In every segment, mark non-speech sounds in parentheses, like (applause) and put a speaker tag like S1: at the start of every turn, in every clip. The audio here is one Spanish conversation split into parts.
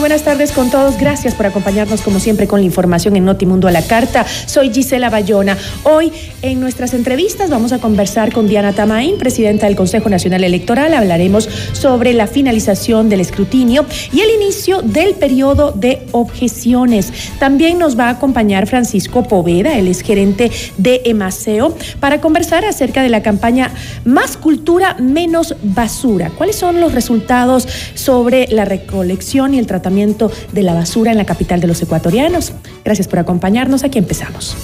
S1: Buenas tardes con todos. Gracias por acompañarnos como siempre con la información en Notimundo a la Carta. Soy Gisela Bayona. Hoy en nuestras entrevistas vamos a conversar con Diana Tamain, presidenta del Consejo Nacional Electoral. Hablaremos sobre la finalización del escrutinio y el inicio del periodo de objeciones. También nos va a acompañar Francisco Poveda, el es gerente de Emaceo, para conversar acerca de la campaña Más cultura, menos basura. ¿Cuáles son los resultados sobre la recolección? y el tratamiento de la basura en la capital de los ecuatorianos. Gracias por acompañarnos. Aquí empezamos.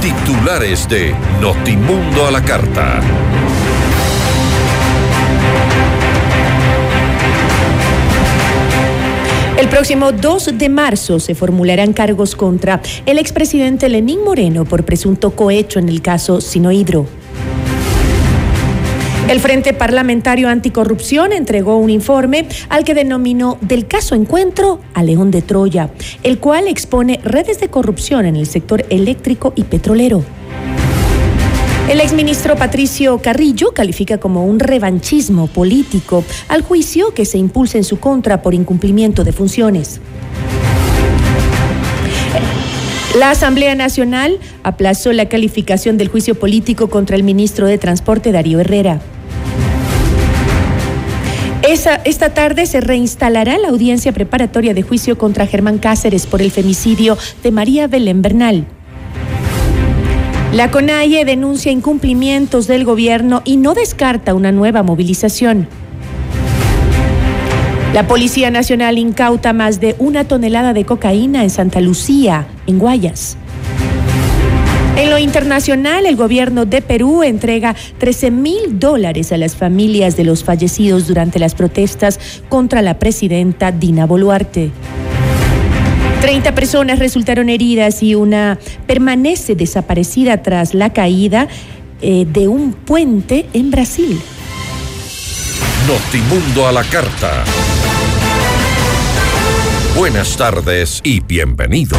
S2: Titulares de Notimundo a la Carta.
S1: El próximo 2 de marzo se formularán cargos contra el expresidente Lenín Moreno por presunto cohecho en el caso Sinohidro. El Frente Parlamentario Anticorrupción entregó un informe al que denominó del caso Encuentro a León de Troya, el cual expone redes de corrupción en el sector eléctrico y petrolero. El exministro Patricio Carrillo califica como un revanchismo político al juicio que se impulsa en su contra por incumplimiento de funciones. La Asamblea Nacional aplazó la calificación del juicio político contra el ministro de Transporte Darío Herrera. Esta tarde se reinstalará la audiencia preparatoria de juicio contra Germán Cáceres por el femicidio de María Belén Bernal. La CONAIE denuncia incumplimientos del gobierno y no descarta una nueva movilización. La Policía Nacional incauta más de una tonelada de cocaína en Santa Lucía, en Guayas. En lo internacional, el gobierno de Perú entrega 13 mil dólares a las familias de los fallecidos durante las protestas contra la presidenta Dina Boluarte. 30 personas resultaron heridas y una permanece desaparecida tras la caída eh, de un puente en Brasil.
S2: Notimundo a la carta. Buenas tardes y bienvenidos.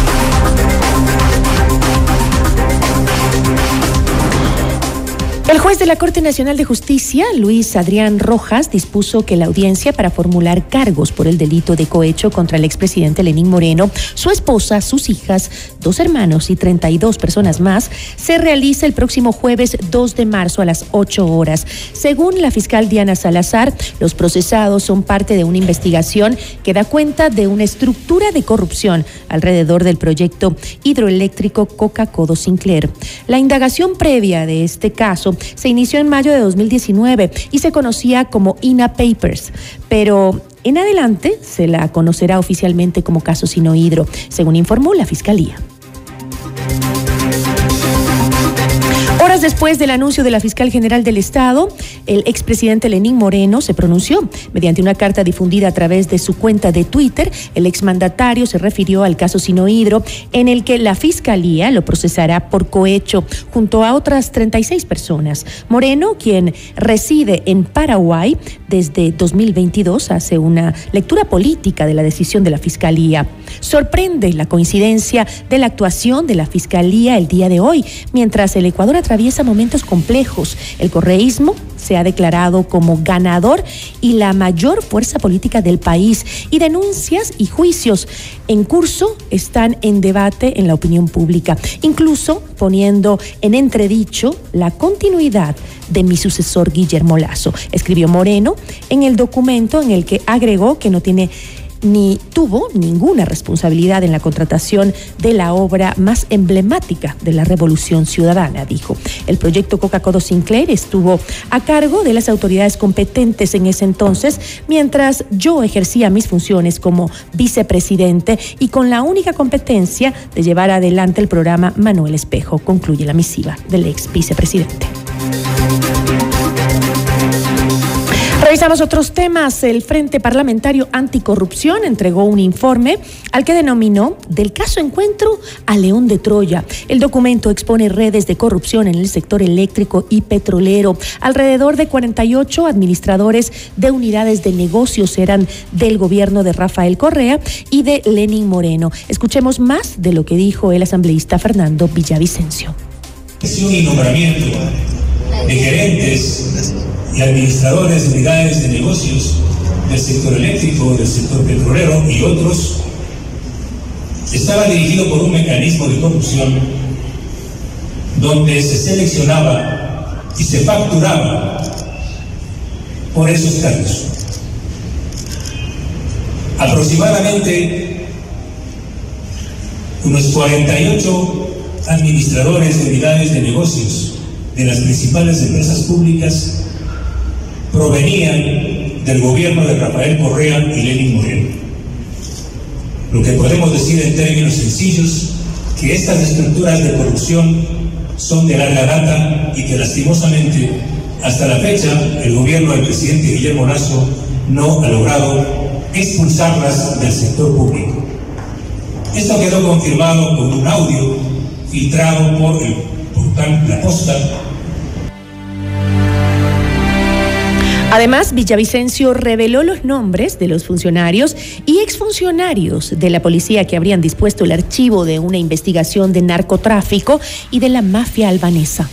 S1: El juez de la Corte Nacional de Justicia, Luis Adrián Rojas, dispuso que la audiencia para formular cargos por el delito de cohecho contra el expresidente Lenín Moreno, su esposa, sus hijas, dos hermanos y 32 personas más, se realice el próximo jueves 2 de marzo a las 8 horas. Según la fiscal Diana Salazar, los procesados son parte de una investigación que da cuenta de una estructura de corrupción alrededor del proyecto hidroeléctrico Coca-Codo Sinclair. La indagación previa de este caso se inició en mayo de 2019 y se conocía como INA Papers, pero en adelante se la conocerá oficialmente como caso Sinohidro, según informó la Fiscalía. Horas después del anuncio de la fiscal general del Estado, el expresidente Lenín Moreno se pronunció. Mediante una carta difundida a través de su cuenta de Twitter, el exmandatario se refirió al caso Sinohidro, en el que la fiscalía lo procesará por cohecho junto a otras 36 personas. Moreno, quien reside en Paraguay desde 2022, hace una lectura política de la decisión de la fiscalía. Sorprende la coincidencia de la actuación de la fiscalía el día de hoy, mientras el Ecuador atraviesa momentos complejos. El correísmo se ha declarado como ganador y la mayor fuerza política del país y denuncias y juicios en curso están en debate en la opinión pública, incluso poniendo en entredicho la continuidad de mi sucesor Guillermo Lazo, escribió Moreno en el documento en el que agregó que no tiene ni tuvo ninguna responsabilidad en la contratación de la obra más emblemática de la Revolución Ciudadana, dijo. El proyecto Coca-Cola Sinclair estuvo a cargo de las autoridades competentes en ese entonces, mientras yo ejercía mis funciones como vicepresidente y con la única competencia de llevar adelante el programa Manuel Espejo, concluye la misiva del ex vicepresidente. Revisamos otros temas. El Frente Parlamentario Anticorrupción entregó un informe al que denominó Del caso Encuentro a León de Troya. El documento expone redes de corrupción en el sector eléctrico y petrolero. Alrededor de 48 administradores de unidades de negocios eran del gobierno de Rafael Correa y de Lenin Moreno. Escuchemos más de lo que dijo el asambleísta Fernando Villavicencio.
S3: De gerentes y administradores de unidades de negocios del sector eléctrico, del sector petrolero y otros, estaba dirigido por un mecanismo de corrupción donde se seleccionaba y se facturaba por esos cargos. Aproximadamente unos 48 administradores de unidades de negocios de las principales empresas públicas provenían del gobierno de Rafael Correa y Lenin Moreno. Lo que podemos decir en términos sencillos, que estas estructuras de corrupción son de larga data y que lastimosamente hasta la fecha el gobierno del presidente Guillermo Lazo no ha logrado expulsarlas del sector público. Esto quedó confirmado con un audio filtrado por el portal La Posta
S1: Además, Villavicencio reveló los nombres de los funcionarios y exfuncionarios de la policía que habrían dispuesto el archivo de una investigación de narcotráfico y de la mafia albanesa.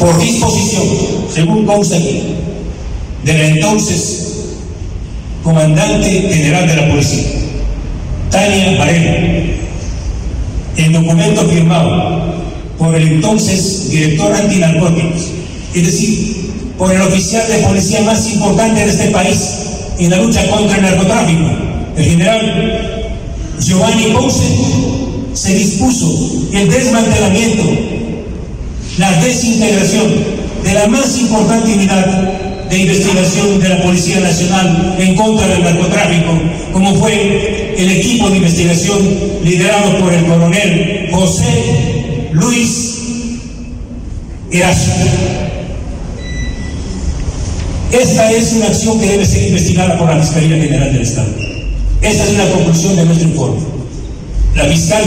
S3: Por disposición, según consta aquí, de la entonces comandante general de la policía, Tania Varela, el documento firmado por el entonces director antinarcóticos, es decir, por el oficial de policía más importante de este país en la lucha contra el narcotráfico, el general Giovanni Ponce, se dispuso el desmantelamiento, la desintegración de la más importante unidad de investigación de la Policía Nacional en contra del narcotráfico, como fue el equipo de investigación liderado por el coronel José Luis Erasmo. Esta es una acción que debe ser investigada por la Fiscalía General del Estado. Esa es la conclusión de nuestro informe. La fiscal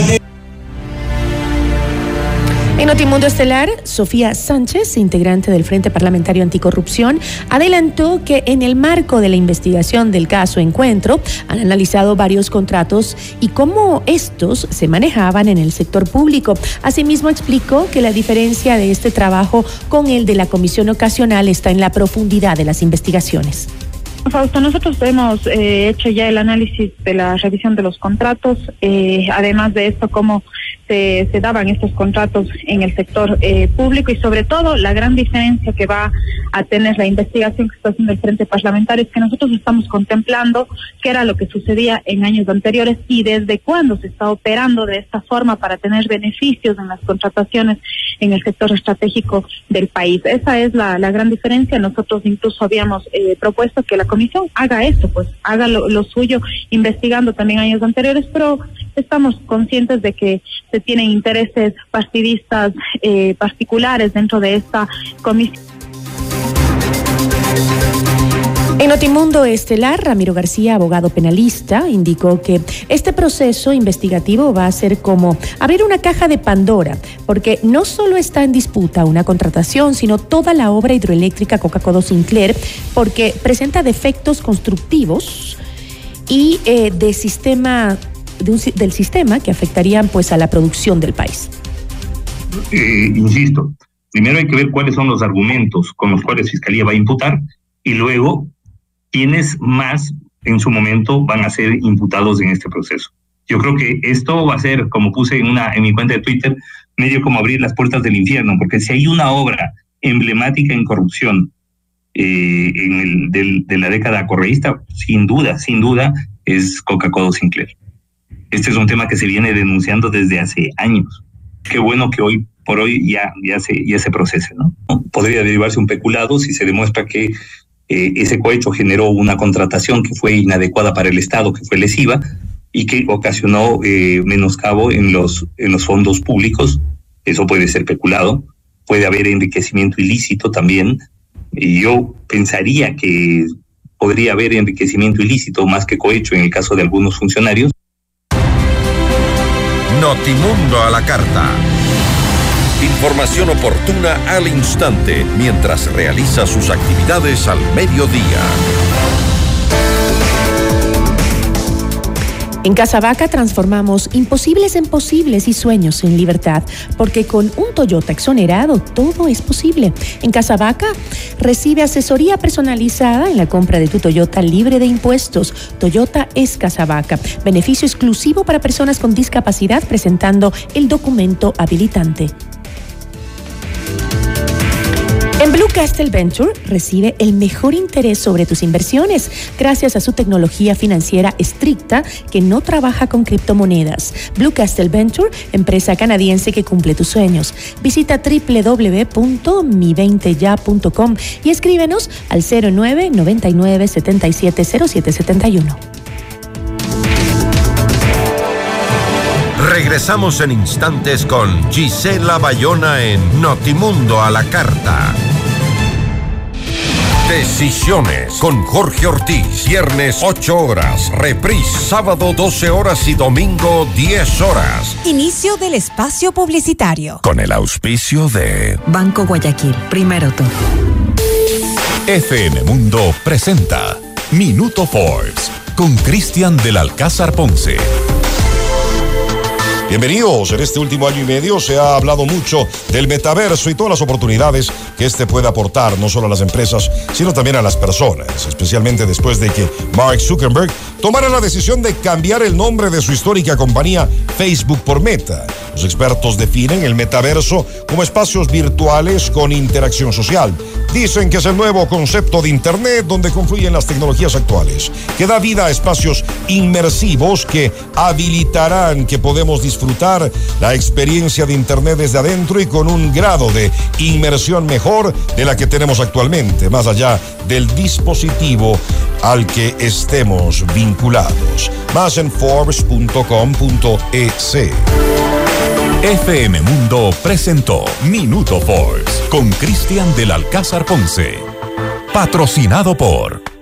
S1: En Notimundo Estelar, Sofía Sánchez, integrante del Frente Parlamentario Anticorrupción, adelantó que en el marco de la investigación del caso Encuentro han analizado varios contratos y cómo estos se manejaban en el sector público. Asimismo, explicó que la diferencia de este trabajo con el de la comisión ocasional está en la profundidad de las investigaciones.
S4: Fausto, nosotros hemos eh, hecho ya el análisis de la revisión de los contratos, eh, además de esto, cómo se, daban estos contratos en el sector eh, público y sobre todo la gran diferencia que va a tener la investigación que está haciendo el Frente Parlamentario es que nosotros estamos contemplando qué era lo que sucedía en años anteriores y desde cuándo se está operando de esta forma para tener beneficios en las contrataciones en el sector estratégico del país. Esa es la, gran diferencia. Nosotros incluso habíamos eh, propuesto que la comisión haga esto, pues haga lo suyo investigando también años anteriores, pero estamos conscientes de que se tienen intereses partidistas eh, particulares dentro de esta comisión.
S1: En Notimundo Estelar, Ramiro García, abogado penalista, indicó que este proceso investigativo va a ser como abrir una caja de Pandora, porque no solo está en disputa una contratación, sino toda la obra hidroeléctrica Coca-Cola Sinclair, porque presenta defectos constructivos y eh, de sistema del sistema que afectarían pues a la producción del país.
S5: eh, insisto, primero hay que ver cuáles son los argumentos con los cuales Fiscalía va a imputar y luego quiénes más en su momento van a ser imputados en este proceso. Yo creo que esto va a ser, como puse en, una, en mi cuenta de Twitter, medio como abrir las puertas del infierno, porque si hay una obra emblemática en corrupción eh, en el, del, de la década correísta, sin duda, sin duda, es Coca-Cola Sinclair. Este es un tema que se viene denunciando desde hace años. Qué bueno que hoy por hoy ya, ya, se, ya se procese, ¿no? Podría derivarse un peculado si se demuestra que eh, ese cohecho generó una contratación que fue inadecuada para el Estado, que fue lesiva, y que ocasionó eh, menoscabo en los, en los fondos públicos. Eso puede ser peculado. Puede haber enriquecimiento ilícito también. Y yo pensaría que podría haber enriquecimiento ilícito más que cohecho en el caso de algunos funcionarios.
S2: Notimundo a la carta. Información oportuna al instante mientras realiza sus actividades al mediodía.
S1: En Casabaca transformamos imposibles en posibles y sueños en libertad, porque con un Toyota exonerado todo es posible. En Casabaca recibe asesoría personalizada en la compra de tu Toyota libre de impuestos. Toyota es Casabaca. Beneficio exclusivo para personas con discapacidad presentando el documento habilitante. En Blue Castle Venture recibe el mejor interés sobre tus inversiones gracias a su tecnología financiera estricta que no trabaja con criptomonedas. Blue Castle Venture, empresa canadiense que cumple tus sueños. Visita www.mi20ya.com y escríbenos al 09 99 77 0771.
S2: Regresamos en instantes con Gisela Bayona en Notimundo a la Carta. Decisiones con Jorge Ortiz. Viernes 8 horas. Reprise sábado 12 horas y domingo 10 horas.
S6: Inicio del espacio publicitario.
S2: Con el auspicio de
S6: Banco Guayaquil. Primero tú.
S7: FM Mundo presenta Minuto Forbes con Cristian del Alcázar Ponce.
S8: Bienvenidos. En este último año y medio se ha hablado mucho del metaverso y todas las oportunidades que este puede aportar no solo a las empresas, sino también a las personas, especialmente después de que Mark Zuckerberg tomara la decisión de cambiar el nombre de su histórica compañía Facebook por Meta. Los expertos definen el metaverso como espacios virtuales con interacción social. Dicen que es el nuevo concepto de Internet donde confluyen las tecnologías actuales, que da vida a espacios inmersivos que habilitarán que podemos disfrutar la experiencia de Internet desde adentro y con un grado de inmersión mejor de la que tenemos actualmente, más allá del dispositivo al que estemos vinculados. Más en forbes.com.es.
S7: FM Mundo presentó Minuto Forbes con Cristian del Alcázar Ponce. Patrocinado por...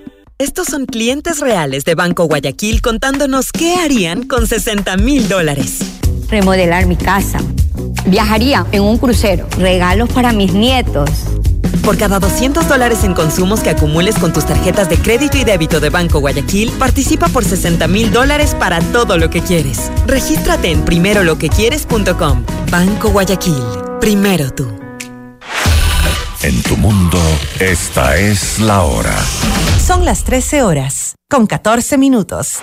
S6: Estos son clientes reales de Banco Guayaquil contándonos qué harían con 60 mil dólares.
S9: Remodelar mi casa. Viajaría en un crucero. Regalos para mis nietos.
S6: Por cada 200 dólares en consumos que acumules con tus tarjetas de crédito y débito de Banco Guayaquil, participa por 60 mil dólares para todo lo que quieres. Regístrate en primeroloquequieres.com. Banco Guayaquil. Primero tú.
S7: En tu mundo, esta es la hora.
S6: Son las 13 horas, con 14 minutos.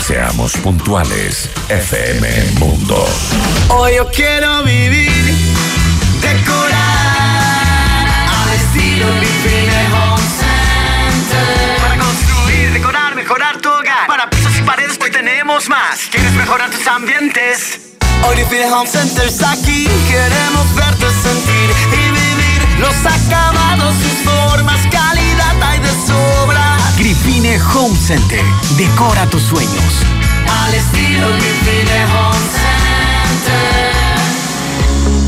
S7: Seamos puntuales, FM Mundo.
S10: Hoy yo quiero vivir, decorar, al estilo Grifine Home Center. Para construir, decorar, mejorar tu hogar. Para pisos y paredes hoy tenemos más. ¿Quieres mejorar tus ambientes? Hoy Grifine Home Center está aquí. Queremos verte sentir y vivir los acabados,
S11: Home Center. Decora tus sueños.
S10: Al estilo Grifine Home Center.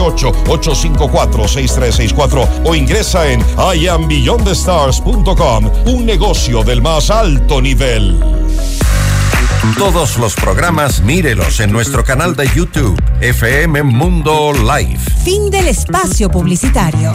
S8: 898-854-6364 o ingresa en iambeyondthestars.com, un negocio del más alto nivel.
S2: Todos los programas mírelos en nuestro canal de YouTube, FM Mundo Live.
S12: Fin del espacio publicitario.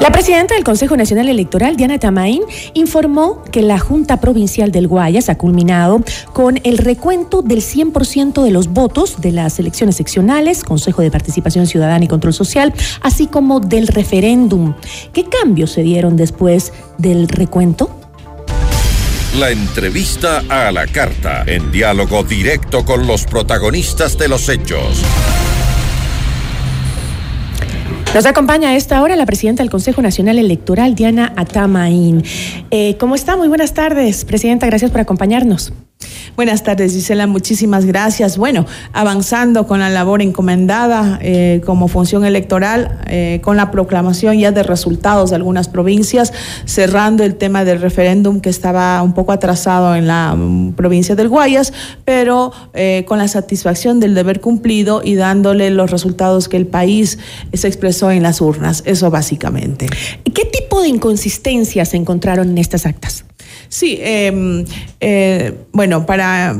S1: La presidenta del Consejo Nacional Electoral, Diana Tamain, informó que la Junta Provincial del Guayas ha culminado con el recuento del 100% de los votos de las elecciones seccionales, Consejo de Participación Ciudadana y Control Social, así como del referéndum. ¿Qué cambios se dieron después del recuento?
S2: La entrevista a la carta, en diálogo directo con los protagonistas de los hechos.
S1: Nos acompaña a esta hora la presidenta del Consejo Nacional Electoral, Diana Atamain. Eh, ¿Cómo está? Muy buenas tardes, presidenta. Gracias por acompañarnos.
S13: Buenas tardes, Gisela. Muchísimas gracias. Bueno, avanzando con la labor encomendada eh, como función electoral, eh, con la proclamación ya de resultados de algunas provincias, cerrando el tema del referéndum que estaba un poco atrasado en la um, provincia del Guayas, pero eh, con la satisfacción del deber cumplido y dándole los resultados que el país se expresó en las urnas. Eso básicamente.
S1: ¿Qué tipo de inconsistencias se encontraron en estas actas?
S13: Sí, eh, eh, bueno, para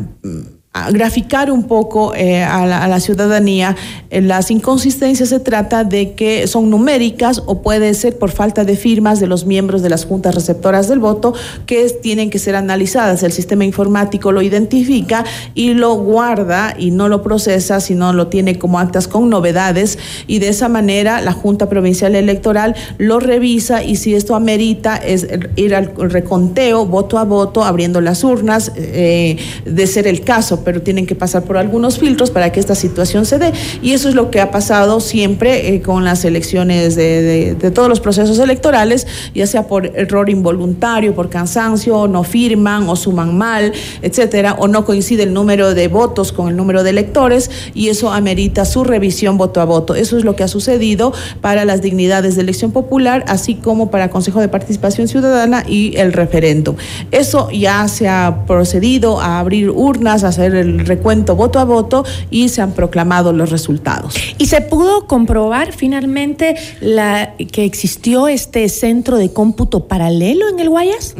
S13: graficar un poco eh, a, la, ciudadanía eh, las inconsistencias se trata de que son numéricas o puede ser por falta de firmas de los miembros de las juntas receptoras del voto que tienen que ser analizadas. El sistema informático lo identifica y lo guarda y no lo procesa sino lo tiene como actas con novedades y de esa manera la junta provincial electoral lo revisa y si esto amerita es ir al reconteo voto a voto abriendo las urnas eh, de ser el caso pero tienen que pasar por algunos filtros para que esta situación se dé. Y eso es lo que ha pasado siempre eh, con las elecciones de, de, todos los procesos electorales, ya sea por error involuntario, por cansancio, no firman o suman mal, etcétera, o no coincide el número de votos con el número de electores y eso amerita su revisión voto a voto. Eso es lo que ha sucedido para las dignidades de elección popular, así como para Consejo de Participación Ciudadana y el referéndum. Eso ya se ha procedido a abrir urnas, a hacer el recuento voto a voto y se han proclamado los resultados.
S1: ¿Y se pudo comprobar finalmente la, que existió este centro de cómputo paralelo en el Guayas?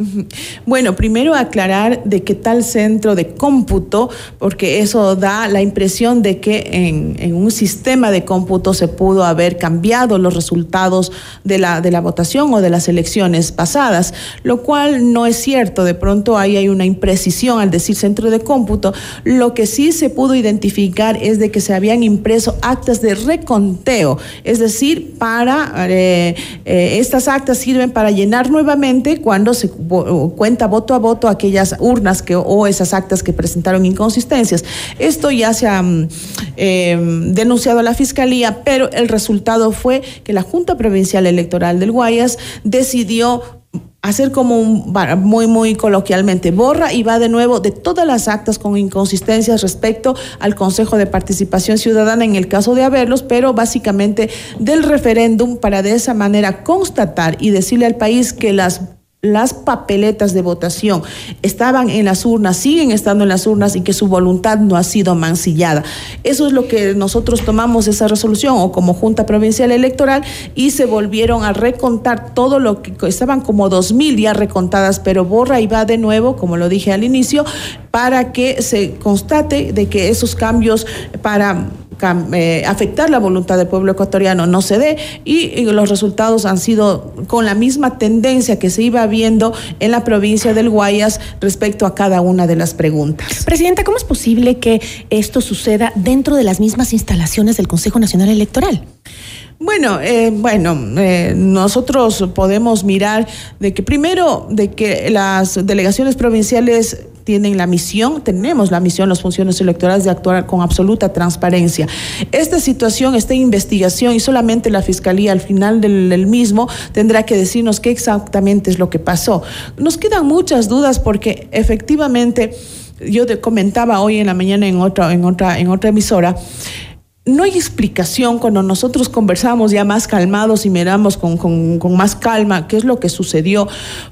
S13: Bueno, primero aclarar de qué tal centro de cómputo, porque eso da la impresión de que en, en, un sistema de cómputo se pudo haber cambiado los resultados de la, de la votación o de las elecciones pasadas, lo cual no es cierto. De pronto ahí hay una imprecisión al decir centro de cómputo. Lo que sí se pudo identificar es de que se habían impreso actas de reconteo, es decir, para eh, eh, estas actas sirven para llenar nuevamente cuando se cuenta voto a voto aquellas urnas que o esas actas que presentaron inconsistencias. Esto ya se ha eh, denunciado a la fiscalía, pero el resultado fue que la Junta Provincial Electoral del Guayas decidió hacer como un, muy, muy coloquialmente, borra y va de nuevo de todas las actas con inconsistencias respecto al Consejo de Participación Ciudadana en el caso de haberlos, pero básicamente del referéndum para de esa manera constatar y decirle al país que las las papeletas de votación estaban en las urnas, siguen estando en las urnas y que su voluntad no ha sido mancillada. Eso es lo que nosotros tomamos esa resolución o como Junta Provincial Electoral y se volvieron a recontar todo lo que estaban como dos mil ya recontadas, pero borra y va de nuevo, como lo dije al inicio, para que se constate de que esos cambios para eh, afectar la voluntad del pueblo ecuatoriano no se dé y, y, los resultados han sido con la misma tendencia que se iba viendo en la provincia del Guayas respecto a cada una de las preguntas.
S1: Presidenta, ¿cómo es posible que esto suceda dentro de las mismas instalaciones del Consejo Nacional Electoral?
S13: Bueno, eh, bueno, eh, nosotros podemos mirar de que primero de que las delegaciones provinciales tienen la misión, tenemos la misión, los funciones electorales de actuar con absoluta transparencia. Esta situación está en investigación y solamente la Fiscalía al final del, del mismo tendrá que decirnos qué exactamente es lo que pasó. Nos quedan muchas dudas porque efectivamente yo te comentaba hoy en la mañana en otra, en otra, en otra emisora, no hay explicación cuando nosotros conversamos ya más calmados y miramos con, con, más calma qué es lo que sucedió,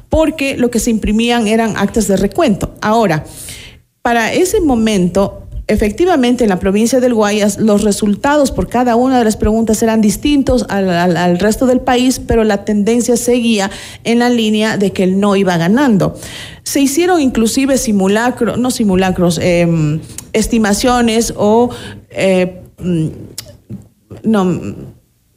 S13: porque lo que se imprimían eran actas de recuento. Ahora, para ese momento, efectivamente en la provincia del Guayas los resultados por cada una de las preguntas eran distintos al, al, resto del país, pero la tendencia seguía en la línea de que el no iba ganando. Se hicieron inclusive simulacros, no simulacros, eh, estimaciones o... Eh, no,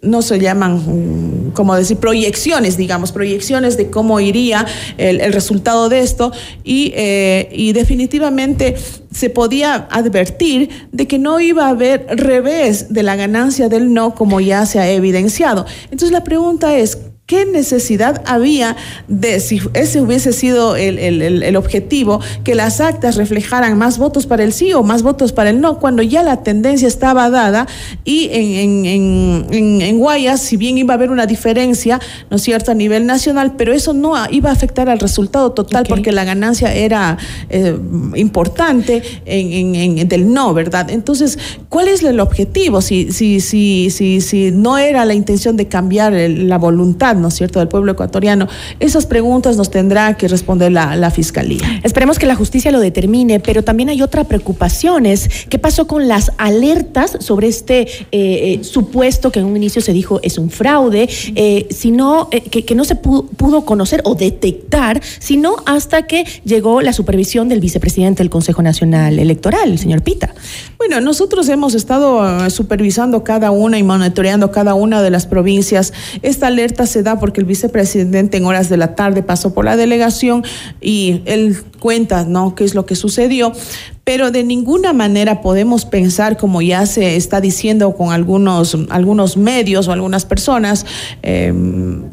S13: no se llaman, como decir, proyecciones, digamos, proyecciones de cómo iría el, el resultado de esto y, eh, y, definitivamente se podía advertir de que no iba a haber revés de la ganancia del no como ya se ha evidenciado. Entonces la pregunta es, ¿Qué necesidad había de, si ese hubiese sido el, el, el, objetivo, que las actas reflejaran más votos para el sí o más votos para el no, cuando ya la tendencia estaba dada y en, en, en, en Guayas, si bien iba a haber una diferencia, ¿no es cierto?, a nivel nacional, pero eso no iba a afectar al resultado total okay. porque la ganancia era eh, importante en, del no, ¿verdad? Entonces, ¿cuál es el objetivo? Si, si, si, si, si no era la intención de cambiar la voluntad, ¿no es cierto?, del pueblo ecuatoriano. Esas preguntas nos tendrá que responder la, la, Fiscalía.
S1: Esperemos que la justicia lo determine, pero también hay otra preocupación, es qué pasó con las alertas sobre este eh, eh, supuesto que en un inicio se dijo es un fraude, eh, sino que, que, no se pudo, pudo, conocer o detectar, sino hasta que llegó la supervisión del vicepresidente del Consejo Nacional Electoral, el señor Pita.
S13: Bueno, nosotros hemos estado supervisando cada una y monitoreando cada una de las provincias. Esta alerta se da porque el vicepresidente en horas de la tarde pasó por la delegación y él cuenta, ¿no?, qué es lo que sucedió pero de ninguna manera podemos pensar, como ya se está diciendo con algunos, algunos medios o algunas personas, eh,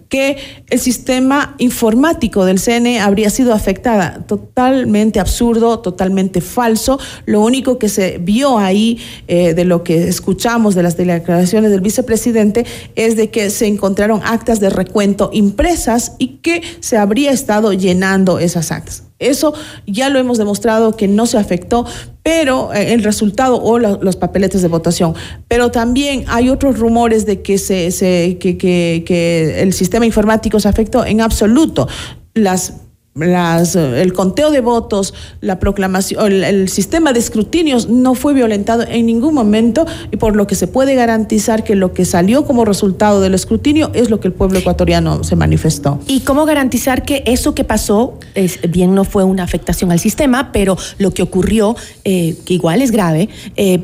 S13: que el sistema informático del CNE habría sido afectada. Totalmente absurdo, totalmente falso. Lo único que se vio ahí eh, de lo que escuchamos de las declaraciones del vicepresidente es de que se encontraron actas de recuento impresas y que se habría estado llenando esas actas. Eso ya lo hemos demostrado que no se afectó, pero eh, el resultado o los papeletes de votación. Pero también hay otros rumores de que, se, que, que el sistema informático se afectó en absoluto. Las las, el conteo de votos, la proclamación, el, el, sistema de escrutinios no fue violentado en ningún momento y por lo que se puede garantizar que lo que salió como resultado del escrutinio es lo que el pueblo ecuatoriano se manifestó.
S1: ¿Y cómo garantizar que eso que pasó, es, bien no fue una afectación al sistema, pero lo que ocurrió, eh, que igual es grave, eh,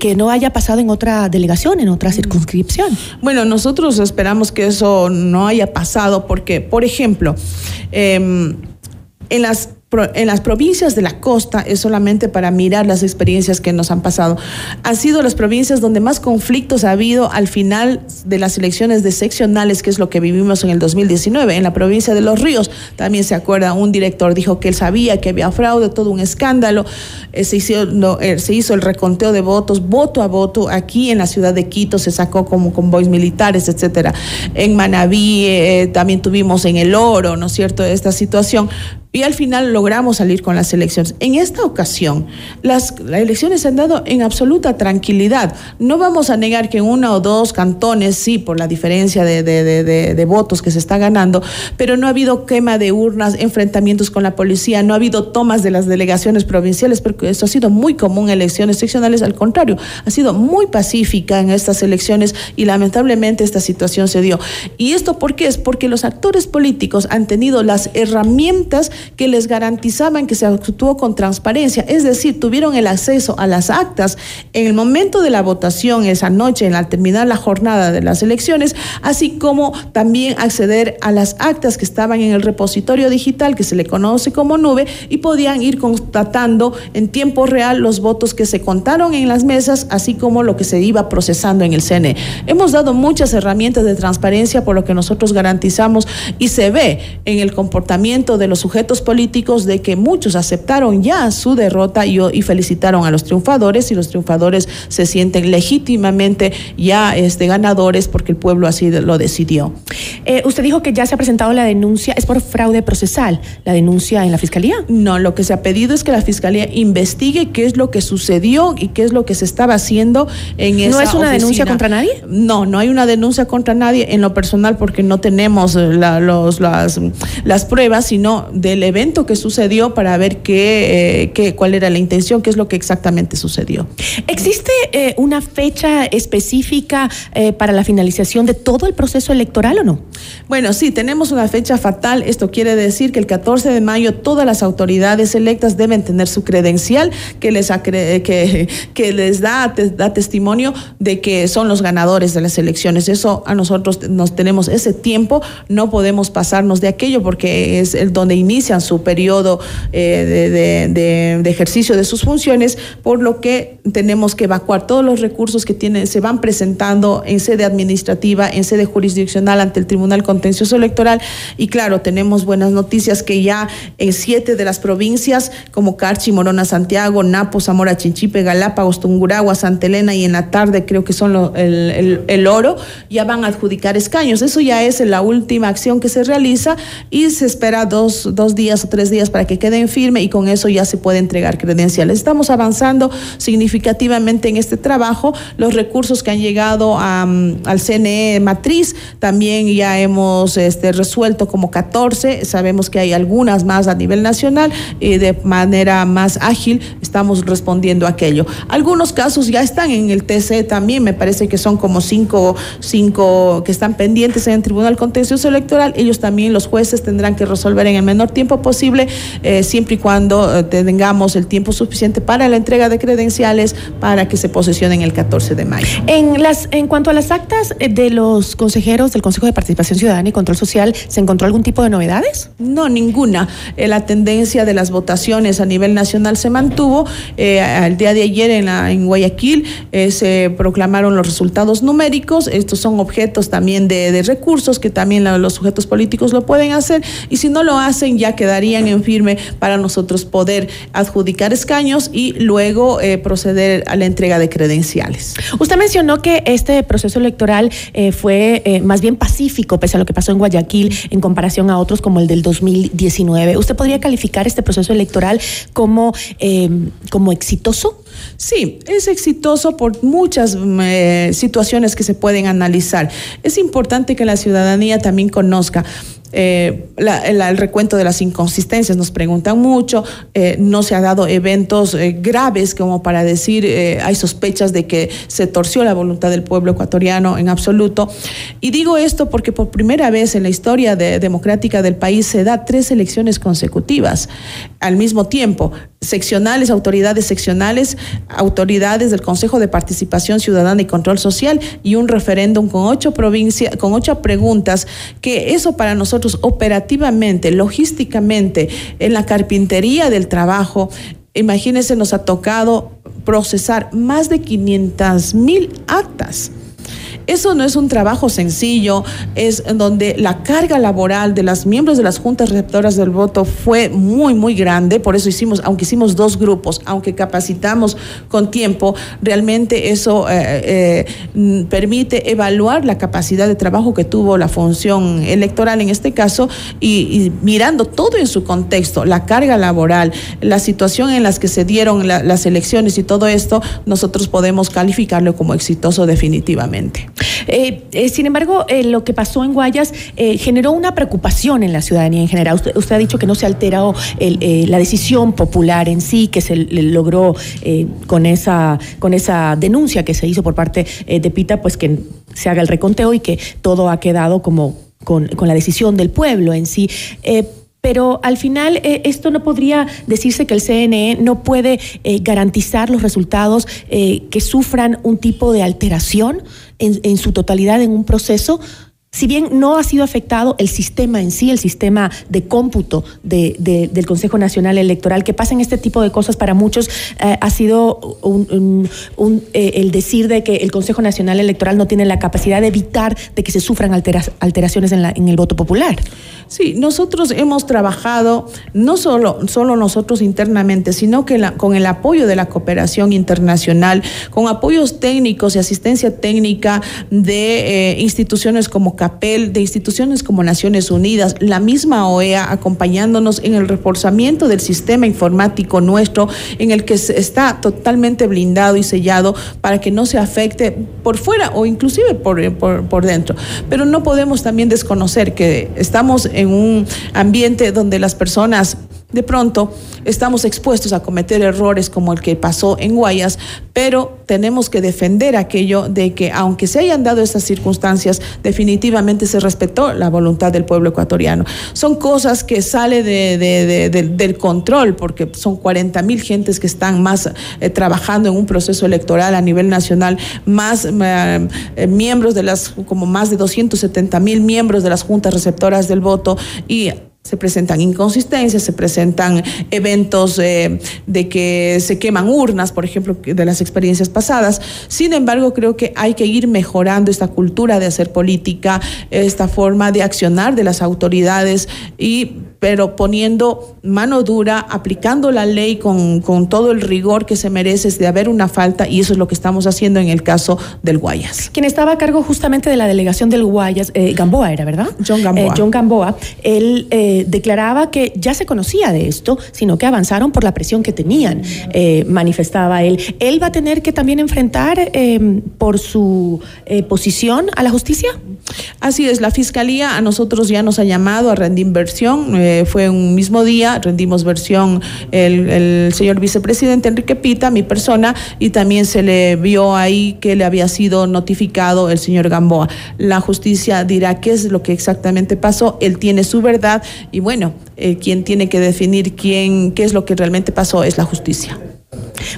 S1: que no haya pasado en otra delegación, en otra circunscripción.
S13: Bueno, nosotros esperamos que eso no haya pasado porque, por ejemplo, eh, en las en las provincias de la costa es solamente para mirar las experiencias que nos han pasado. Han sido las provincias donde más conflictos ha habido al final de las elecciones de seccionales, que es lo que vivimos en el 2019. En la provincia de Los Ríos, también se acuerda, un director dijo que él sabía que había fraude, todo un escándalo. Eh, se, hizo, eh, se hizo el reconteo de votos, voto a voto. Aquí en la ciudad de Quito se sacó como convoys militares, etcétera. En Manabí eh, también tuvimos en el oro, ¿no es cierto?, esta situación y al final logramos salir con las elecciones. En esta ocasión, las, las, elecciones se han dado en absoluta tranquilidad. No vamos a negar que uno o dos cantones, sí, por la diferencia de, de, de, de, votos que se está ganando, pero no ha habido quema de urnas, enfrentamientos con la policía, no ha habido tomas de las delegaciones provinciales, porque esto ha sido muy común en elecciones seccionales, al contrario, ha sido muy pacífica en estas elecciones y lamentablemente esta situación se dio. ¿Y esto por qué? Es porque los actores políticos han tenido las herramientas que les garantizaban que se actuó con transparencia, es decir, tuvieron el acceso a las actas en el momento de la votación esa noche, al terminar la jornada de las elecciones, así como también acceder a las actas que estaban en el repositorio digital que se le conoce como nube y podían ir constatando en tiempo real los votos que se contaron en las mesas, así como lo que se iba procesando en el CNE. Hemos dado muchas herramientas de transparencia por lo que nosotros garantizamos y se ve en el comportamiento de los sujetos políticos de que muchos aceptaron ya su derrota y, y felicitaron a los triunfadores y los triunfadores se sienten legítimamente ya este, ganadores porque el pueblo así lo decidió.
S1: Eh, usted dijo que ya se ha presentado la denuncia, es por fraude procesal, la denuncia en la fiscalía.
S13: No, lo que se ha pedido es que la fiscalía investigue qué es lo que sucedió y qué es lo que se estaba haciendo en esa
S1: ¿No es una denuncia contra nadie?
S13: No, no hay una denuncia contra nadie en lo personal porque no tenemos eh, la, los, las, las pruebas, sino del evento que sucedió para ver qué, eh, qué, cuál era la intención, qué es lo que exactamente sucedió.
S1: ¿Existe eh, una fecha específica eh, para la finalización de todo el proceso electoral o no?
S13: Bueno, sí, tenemos una fecha fatal. Esto quiere decir que el 14 de mayo todas las autoridades electas deben tener su credencial que les, que, que les da, da testimonio de que son los ganadores de las elecciones. Eso a nosotros nos tenemos ese tiempo, no podemos pasarnos de aquello porque es el donde inician su periodo eh, de, ejercicio de sus funciones, por lo que tenemos que evacuar todos los recursos que tienen, se van presentando en sede administrativa, en sede jurisdiccional ante el Tribunal Contencioso Electoral. Y claro, tenemos buenas noticias que ya en siete de las provincias, como Carchi, Morona, Santiago, Napo, Zamora, Chinchipe, Galápagos, Tunguragua, Santa Elena y en la tarde creo que son el, el oro, ya van a adjudicar escaños. Eso ya es la última acción que se realiza y se espera dos, dos días o tres días para que queden firme y con eso ya se puede entregar credenciales. Estamos avanzando significativamente en este trabajo. Los recursos que han llegado al CNE matriz también ya hemos este, resuelto como 14. Sabemos que hay algunas más a nivel nacional y de manera más ágil estamos respondiendo a aquello. Algunos casos ya están en el TC también, me parece que son como cinco, cinco que están pendientes en el Tribunal Contencioso Electoral. Ellos también, los jueces, tendrán que resolver en el menor tiempo posible, eh, siempre y cuando eh, tengamos el tiempo suficiente para la entrega de credenciales para que se posesionen el 14 de mayo.
S1: En, las, en cuanto a las actas eh, de los consejeros del Consejo de Participación Ciudadana y Control Social, ¿se encontró algún tipo de novedades?
S13: No, ninguna. Eh, la tendencia de las votaciones a nivel nacional se mantuvo. Eh, al día de ayer en, la, en Guayaquil eh, se proclamaron los resultados numéricos. Estos son objetos también de, de recursos que también la, los sujetos políticos lo pueden hacer. Y si no lo hacen, ya quedarían en firme para nosotros poder adjudicar escaños y luego eh, proceder a la entrega de credenciales.
S1: Usted mencionó que este proceso electoral eh, fue eh, más bien pacífico, pese a lo que pasó en Guayaquil, en comparación a otros como el del 2019. ¿Usted podría calificar este proceso electoral como, eh, como exitoso?
S13: Sí, es exitoso por muchas eh, situaciones que se pueden analizar. Es importante que la ciudadanía también conozca. Eh, el recuento de las inconsistencias nos preguntan mucho, eh, no se ha dado eventos eh, graves como para decir hay sospechas de que se torció la voluntad del pueblo ecuatoriano en absoluto. Y digo esto porque por primera vez en la historia de, democrática del país se da tres elecciones consecutivas al mismo tiempo, seccionales, autoridades seccionales, autoridades del Consejo de Participación Ciudadana y Control Social y un referéndum con ocho provincias, con ocho preguntas, que eso para nosotros operativamente, logísticamente, en la carpintería del trabajo, imagínense, nos ha tocado procesar más de 500 mil actas. Eso no es un trabajo sencillo, es donde la carga laboral de los miembros de las juntas receptoras del voto fue muy, muy grande. Por eso hicimos, aunque hicimos dos grupos, aunque capacitamos con tiempo, realmente eso eh, eh, permite evaluar la capacidad de trabajo que tuvo la función electoral en este caso y, mirando todo en su contexto, la carga laboral, la situación en las que se dieron la, las elecciones y todo esto, nosotros podemos calificarlo como exitoso definitivamente.
S1: Eh, eh, sin embargo, eh, lo que pasó en Guayas eh, generó una preocupación en la ciudadanía en general. Usted, usted ha dicho que no se alteró el, eh, la decisión popular en sí, que se logró con, esa, con esa denuncia que se hizo por parte de Pita, pues que se haga el reconteo y que todo ha quedado como con, la decisión del pueblo en sí pero al final esto no podría decirse que el CNE no puede garantizar los resultados que sufran un tipo de alteración en, en, su totalidad en un proceso. Si bien no ha sido afectado el sistema en sí, el sistema de cómputo de, de, del Consejo Nacional Electoral, que pasen este tipo de cosas para muchos eh, ha sido eh, el decir de que el Consejo Nacional Electoral no tiene la capacidad de evitar de que se sufran altera, alteraciones en el voto popular.
S13: Sí, nosotros hemos trabajado, no solo, solo nosotros internamente, sino que la, con el apoyo de la cooperación internacional, con apoyos técnicos y asistencia técnica de eh, instituciones como CAPEL, de instituciones como Naciones Unidas, la misma OEA acompañándonos en el reforzamiento del sistema informático nuestro, en el que está totalmente blindado y sellado para que no se afecte por fuera o inclusive por, por dentro. Pero no podemos también desconocer que estamos en un ambiente donde las personas de pronto estamos expuestos a cometer errores como el que pasó en Guayas, pero tenemos que defender aquello de que aunque se hayan dado estas circunstancias, definitivamente se respetó la voluntad del pueblo ecuatoriano. Son cosas que sale de, de, de, del control, porque son 40 mil gentes que están más eh, trabajando en un proceso electoral a nivel nacional, más eh, eh, miembros de las, como más de 270 mil miembros de las juntas receptoras del voto y se presentan inconsistencias, se presentan eventos eh, de que se queman urnas, por ejemplo, de las experiencias pasadas. Sin embargo, creo que hay que ir mejorando esta cultura de hacer política, esta forma de accionar de las autoridades y pero poniendo mano dura, aplicando la ley con, con, todo el rigor que se merece de haber una falta, y eso es lo que estamos haciendo en el caso del Guayas.
S1: Quien estaba a cargo justamente de la delegación del Guayas, eh, Gamboa era, ¿verdad?
S13: John Gamboa.
S1: Eh, John Gamboa, él eh, declaraba que ya se conocía de esto, sino que avanzaron por la presión que tenían, manifestaba él. Él va a tener que también enfrentar por su posición a la justicia.
S13: Así es, la Fiscalía a nosotros ya nos ha llamado a rendir inversión. Eh, fue un mismo día, rendimos versión el, señor vicepresidente Enrique Pita, mi persona, y también se le vio ahí que le había sido notificado el señor Gamboa. La justicia dirá qué es lo que exactamente pasó, él tiene su verdad y bueno, eh, quien tiene que definir quién, qué es lo que realmente pasó es la justicia.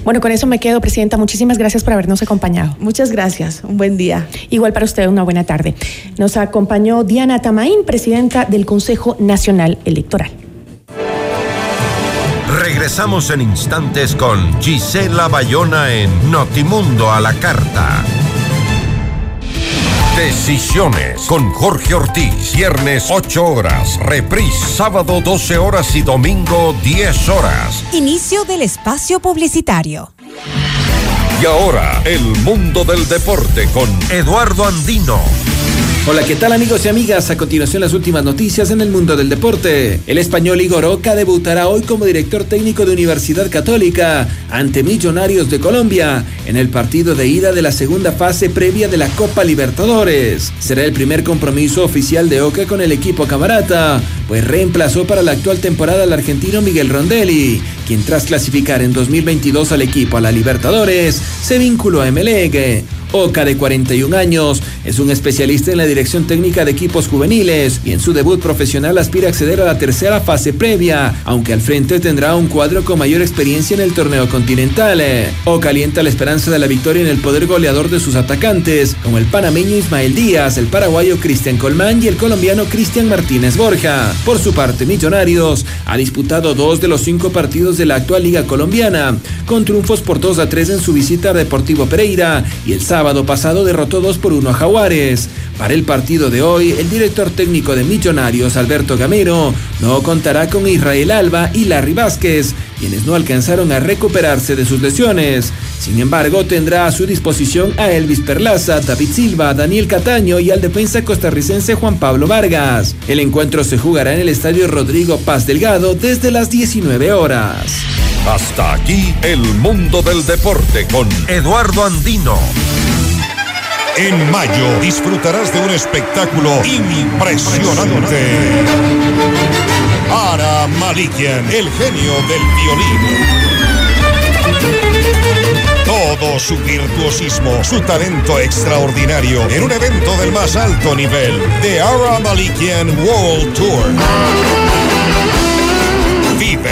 S1: Bueno, con eso me quedo, Presidenta. Muchísimas gracias por habernos acompañado.
S13: Muchas gracias. Un buen día.
S1: Igual para usted, una buena tarde. Nos acompañó Diana Tamaín, Presidenta del Consejo Nacional Electoral.
S2: Regresamos en instantes con Gisela Bayona en Notimundo a la Carta. Decisiones con Jorge Ortiz. Viernes 8 horas. Reprise sábado 12 horas y domingo 10 horas.
S12: Inicio del espacio publicitario.
S2: Y ahora, el mundo del deporte con Eduardo Andino.
S14: Hola, ¿qué tal amigos y amigas? A continuación las últimas noticias en el mundo del deporte. El español Igor Oca debutará hoy como director técnico de Universidad Católica ante Millonarios de Colombia en el partido de ida de la segunda fase previa de la Copa Libertadores. Será el primer compromiso oficial de Oca con el equipo camarata, pues reemplazó para la actual temporada al argentino Miguel Rondelli, quien tras clasificar en 2022 al equipo a la Libertadores, se vinculó a Emelec. Oca, de 41 años, es un especialista en la dirección técnica de equipos juveniles y en su debut profesional aspira a acceder a la tercera fase previa, aunque al frente tendrá un cuadro con mayor experiencia en el torneo continental. Oca alienta la esperanza de la victoria en el poder goleador de sus atacantes, como el panameño Ismael Díaz, el paraguayo Cristian Colmán y el colombiano Cristian Martínez Borja. Por su parte, Millonarios ha disputado dos de los cinco partidos de la actual Liga Colombiana, con triunfos por 2 a 3 en su visita a Deportivo Pereira y el pasado derrotó 2 por 1 a Jaguares. Para el partido de hoy, el director técnico de Millonarios, Alberto Gamero, no contará con Israel Alba y Larry Vázquez, quienes no alcanzaron a recuperarse de sus lesiones. Sin embargo, tendrá a su disposición a Elvis Perlaza, David Silva, Daniel Cataño y al defensa costarricense Juan Pablo Vargas. El encuentro se jugará en el estadio Rodrigo Paz Delgado desde las 19 horas.
S2: Hasta aquí el mundo del deporte con Eduardo Andino.
S8: En mayo disfrutarás de un espectáculo impresionante. Ara Malikian, el genio del violín. Todo su virtuosismo, su talento extraordinario en un evento del más alto nivel, The Ara Malikian World Tour.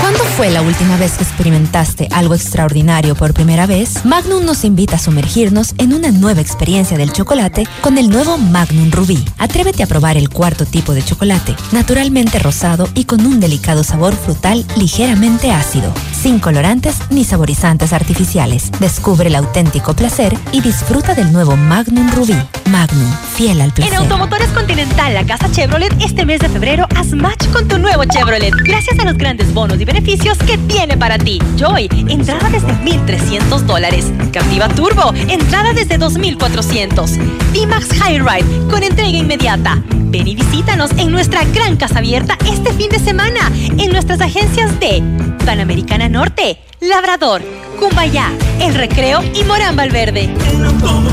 S15: ¿Cuándo fue la última vez que experimentaste algo extraordinario por primera vez? Magnum nos invita a sumergirnos en una nueva experiencia del chocolate con el nuevo Magnum Rubí. Atrévete a probar el cuarto tipo de chocolate, naturalmente rosado y con un delicado sabor frutal ligeramente ácido, sin colorantes ni saborizantes artificiales. Descubre el auténtico placer y disfruta del nuevo Magnum Rubí. Magnum, fiel al placer.
S16: En Automotores Continental, la casa Chevrolet, este mes de febrero, haz match con tu nuevo Chevrolet. Gracias a los grandes bonos y beneficios que tiene para ti. Joy, entrada desde 1,300 dólares. Captiva Turbo, entrada desde 2,400. D-Max High Ride, con entrega inmediata. Ven y visítanos en nuestra gran casa abierta este fin de semana en nuestras agencias de Panamericana Norte, Labrador, Cumbayá, El Recreo y Morán Valverde.
S10: Somos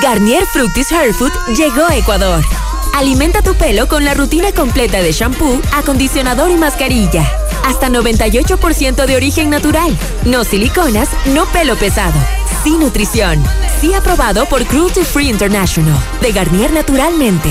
S17: Garnier Fructis Hair Food llegó a Ecuador. Alimenta tu pelo con la rutina completa de shampoo, acondicionador y mascarilla. Hasta 98% de origen natural. No siliconas, no pelo pesado. Sin nutrición. Sí aprobado por Cruelty Free International. De Garnier Naturalmente.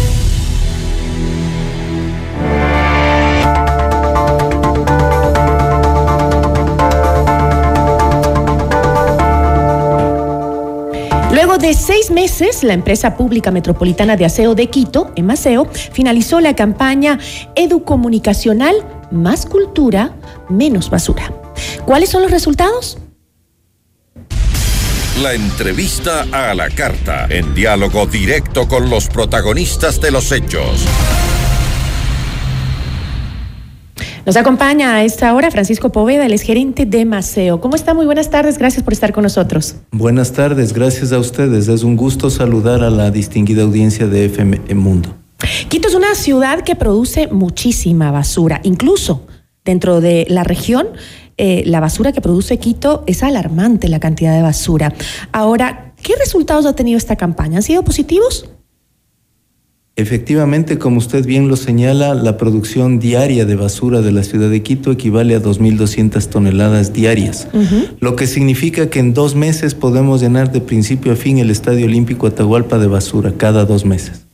S1: De seis meses, la empresa pública metropolitana de aseo de Quito, Emaseo, finalizó la campaña educomunicacional Más cultura, menos basura. ¿Cuáles son los resultados?
S2: La entrevista a la carta, en diálogo directo con los protagonistas de los hechos.
S1: Nos acompaña a esta hora Francisco Poveda, el gerente de Maceo. ¿Cómo está? Muy buenas tardes, gracias por estar con nosotros.
S18: Buenas tardes, gracias a ustedes. Es un gusto saludar a la distinguida audiencia de FM Mundo.
S1: Quito es una ciudad que produce muchísima basura, incluso dentro de la región. eh, la basura que produce Quito es alarmante la cantidad de basura. Ahora, ¿qué resultados ha tenido esta campaña? ¿Han sido positivos?
S18: Efectivamente, como usted bien lo señala, la producción diaria de basura de la ciudad de Quito equivale a 2.200 toneladas diarias, lo que significa que en dos meses podemos llenar de principio a fin el Estadio Olímpico Atahualpa de basura cada dos meses.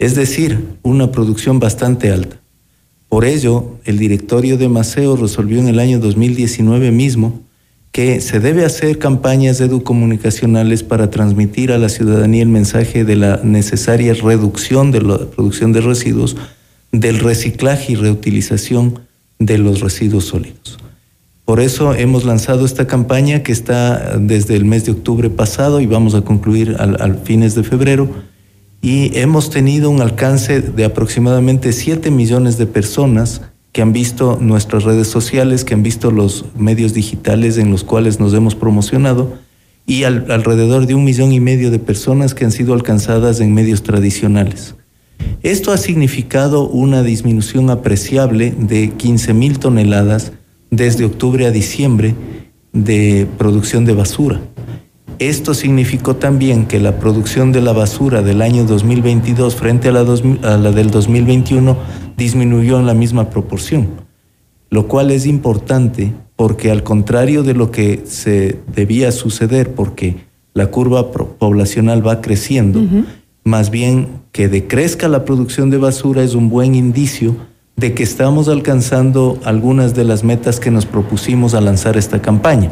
S18: Es decir, una producción bastante alta. Por ello, el directorio de Maceo resolvió en el año 2019 mismo que se debe hacer campañas educomunicacionales para transmitir a la ciudadanía el mensaje de la necesaria reducción de la producción de residuos, del reciclaje y reutilización de los residuos sólidos. Por eso hemos lanzado esta campaña que está desde el mes de octubre pasado y vamos a concluir al, al fines de febrero. Y hemos tenido un alcance de aproximadamente 7 millones de personas que han visto nuestras redes sociales, que han visto los medios digitales en los cuales nos hemos promocionado y al- alrededor de un millón y medio de personas que han sido alcanzadas en medios tradicionales. Esto ha significado una disminución apreciable de 15 mil toneladas desde octubre a diciembre de producción de basura. Esto significó también que la producción de la basura del año 2022 frente a la, a la del 2021 disminuyó en la misma proporción, lo cual es importante porque al contrario de lo que se debía suceder, porque la curva poblacional va creciendo, más bien que decrezca la producción de basura es un buen indicio de que estamos alcanzando algunas de las metas que nos propusimos al lanzar esta campaña.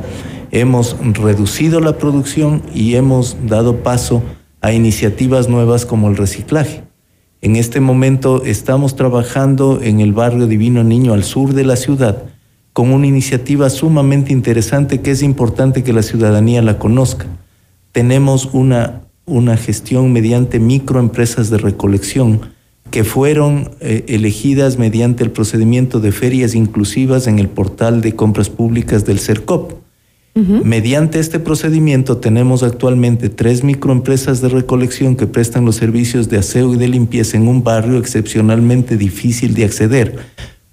S18: Hemos reducido la producción y hemos dado paso a iniciativas nuevas como el reciclaje. En este momento estamos trabajando en el barrio Divino Niño al sur de la ciudad, con una iniciativa sumamente interesante que es importante que la ciudadanía la conozca. Tenemos una, una gestión mediante microempresas de recolección que fueron eh, elegidas mediante el procedimiento de ferias inclusivas en el portal de compras públicas del CERCOP. Mediante este procedimiento tenemos actualmente tres microempresas de recolección que prestan los servicios de aseo y de limpieza en un barrio excepcionalmente difícil de acceder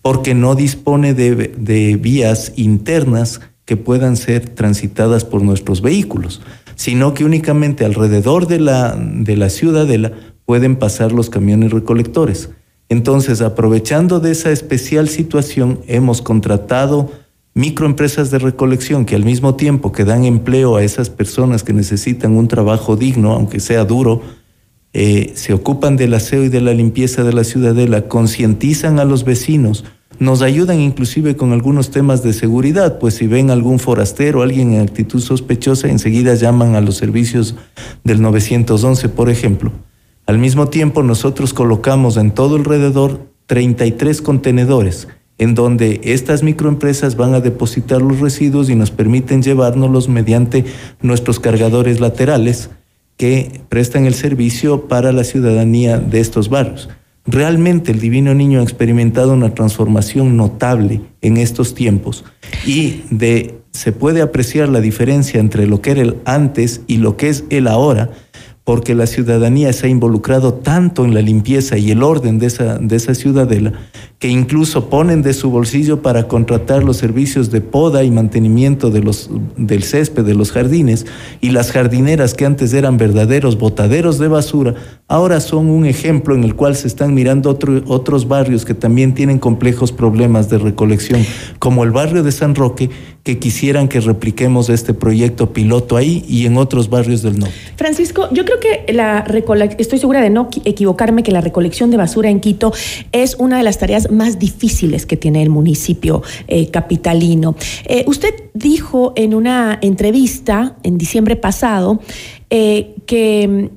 S18: porque no dispone de, vías internas que puedan ser transitadas por nuestros vehículos, sino que únicamente alrededor de la, de la ciudadela pueden pasar los camiones recolectores. Entonces, aprovechando de esa especial situación, hemos contratado microempresas de recolección que al mismo tiempo que dan empleo a esas personas que necesitan un trabajo digno, aunque sea duro, eh, se ocupan del aseo y de la limpieza de la ciudadela, concientizan a los vecinos nos ayudan inclusive con algunos temas de seguridad, pues si ven algún forastero, alguien en actitud sospechosa, enseguida llaman a los servicios del 911, por ejemplo. Al mismo tiempo, nosotros colocamos en todo alrededor 33 contenedores en donde estas microempresas van a depositar los residuos y nos permiten llevárnoslos mediante nuestros cargadores laterales que prestan el servicio para la ciudadanía de estos barrios. Realmente el Divino Niño ha experimentado una transformación notable en estos tiempos y se puede apreciar la diferencia entre lo que era el antes y lo que es el ahora porque la ciudadanía se ha involucrado tanto en la limpieza y el orden de esa, de esa ciudadela, que incluso ponen de su bolsillo para contratar los servicios de poda y mantenimiento de los, del césped de los jardines, y las jardineras que antes eran verdaderos botaderos de basura, ahora son un ejemplo en el cual se están mirando otros barrios que también tienen complejos problemas de recolección, como el barrio de San Roque, que quisieran que repliquemos este proyecto piloto ahí y en otros barrios del norte.
S1: Francisco, yo creo que la estoy segura de no equivocarme que la recolección de basura en Quito es una de las tareas más difíciles que tiene el municipio eh, capitalino. Eh, usted dijo en una entrevista en diciembre pasado eh, que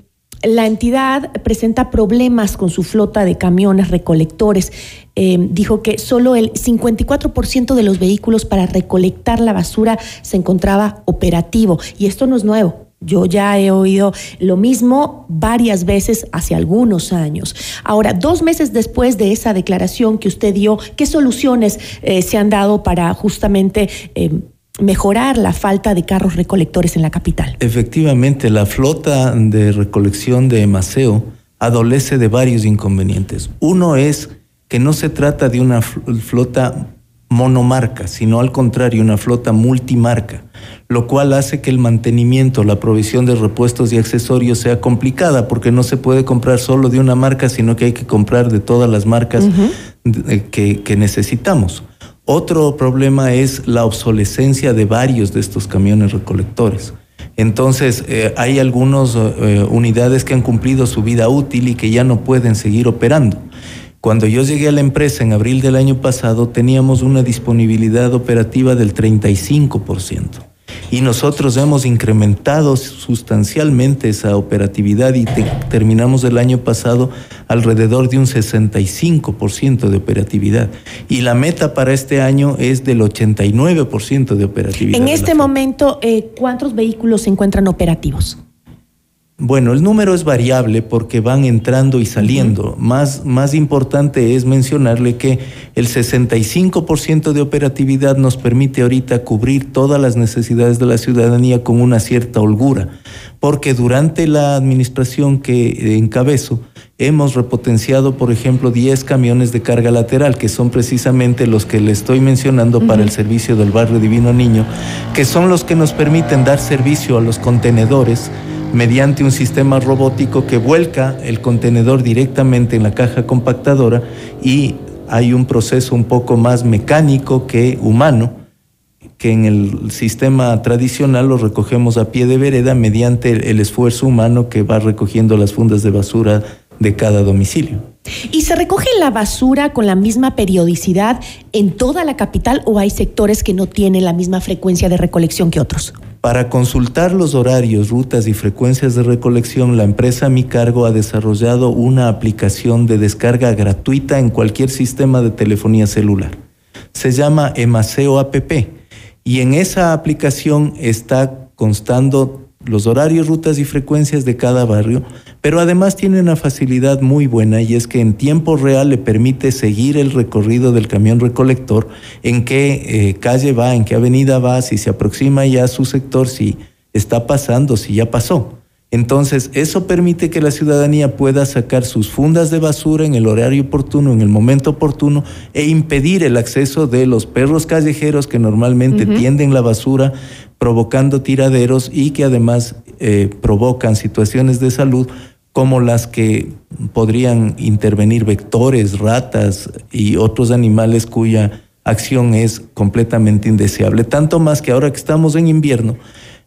S1: la entidad presenta problemas con su flota de camiones recolectores. Dijo que solo el 54% de los vehículos para recolectar la basura se encontraba operativo. Y esto no es nuevo. Yo ya he oído lo mismo varias veces hace algunos años. Ahora, dos meses después de esa declaración que usted dio, ¿qué soluciones eh, se han dado para justamente... Em, mejorar la falta de carros recolectores en la capital.
S18: Efectivamente, la flota de recolección de Maceo adolece de varios inconvenientes. Uno es que no se trata de una flota monomarca, sino al contrario, una flota multimarca, lo cual hace que el mantenimiento, la provisión de repuestos y accesorios sea complicada, porque no se puede comprar solo de una marca, sino que hay que comprar de todas las marcas que, que necesitamos. Otro problema es la obsolescencia de varios de estos camiones recolectores. Entonces, eh, hay algunas eh, unidades que han cumplido su vida útil y que ya no pueden seguir operando. Cuando yo llegué a la empresa en abril del año pasado, teníamos una disponibilidad operativa del 35% y nosotros hemos incrementado sustancialmente esa operatividad y terminamos el año pasado alrededor de un 65% de operatividad. Y la meta para este año es del 89% de operatividad.
S1: En este momento, eh, ¿cuántos vehículos se encuentran operativos?
S18: Bueno, el número es variable porque van entrando y saliendo. más, más importante es mencionarle que el 65% de operatividad nos permite ahorita cubrir todas las necesidades de la ciudadanía con una cierta holgura, porque durante la administración que encabezo hemos repotenciado, por ejemplo, 10 camiones de carga lateral, que son precisamente los que le estoy mencionando para el servicio del barrio Divino Niño, que son los que nos permiten dar servicio a los contenedores mediante un sistema robótico que vuelca el contenedor directamente en la caja compactadora y hay un proceso un poco más mecánico que humano, que en el sistema tradicional lo recogemos a pie de vereda mediante el esfuerzo humano que va recogiendo las fundas de basura de cada domicilio.
S1: ¿Y se recoge la basura con la misma periodicidad en toda la capital o hay sectores que no tienen la misma frecuencia de recolección que otros?
S18: Para consultar los horarios, rutas y frecuencias de recolección, la empresa a mi cargo ha desarrollado una aplicación de descarga gratuita en cualquier sistema de telefonía celular. Se llama Emaceo App y en esa aplicación está constando los horarios, rutas y frecuencias de cada barrio, pero además tiene una facilidad muy buena y es que en tiempo real le permite seguir el recorrido del camión recolector, en qué eh, calle va, en qué avenida va, si se aproxima ya a su sector, si está pasando, si ya pasó. Entonces, eso permite que la ciudadanía pueda sacar sus fundas de basura en el horario oportuno, en el momento oportuno, e impedir el acceso de los perros callejeros que normalmente tienden la basura, provocando tiraderos y que además eh, provocan situaciones de salud como las que podrían intervenir vectores, ratas y otros animales cuya acción es completamente indeseable. Tanto más que ahora que estamos en invierno,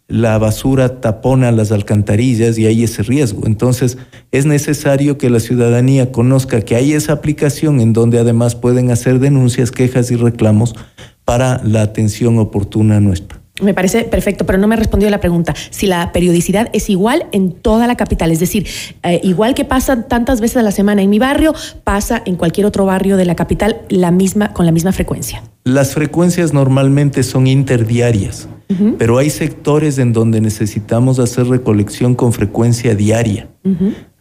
S18: la basura tapona las alcantarillas y hay ese riesgo. Entonces, es necesario que la ciudadanía conozca que hay esa aplicación en donde además pueden hacer denuncias, quejas y reclamos para la atención oportuna nuestra.
S1: Me parece perfecto, pero no me respondió la pregunta. Si la periodicidad es igual en toda la capital, es decir, eh, igual que pasa tantas veces a la semana en mi barrio, pasa en cualquier otro barrio de la capital la misma, con la misma frecuencia.
S18: Las frecuencias normalmente son interdiarias, pero hay sectores en donde necesitamos hacer recolección con frecuencia diaria.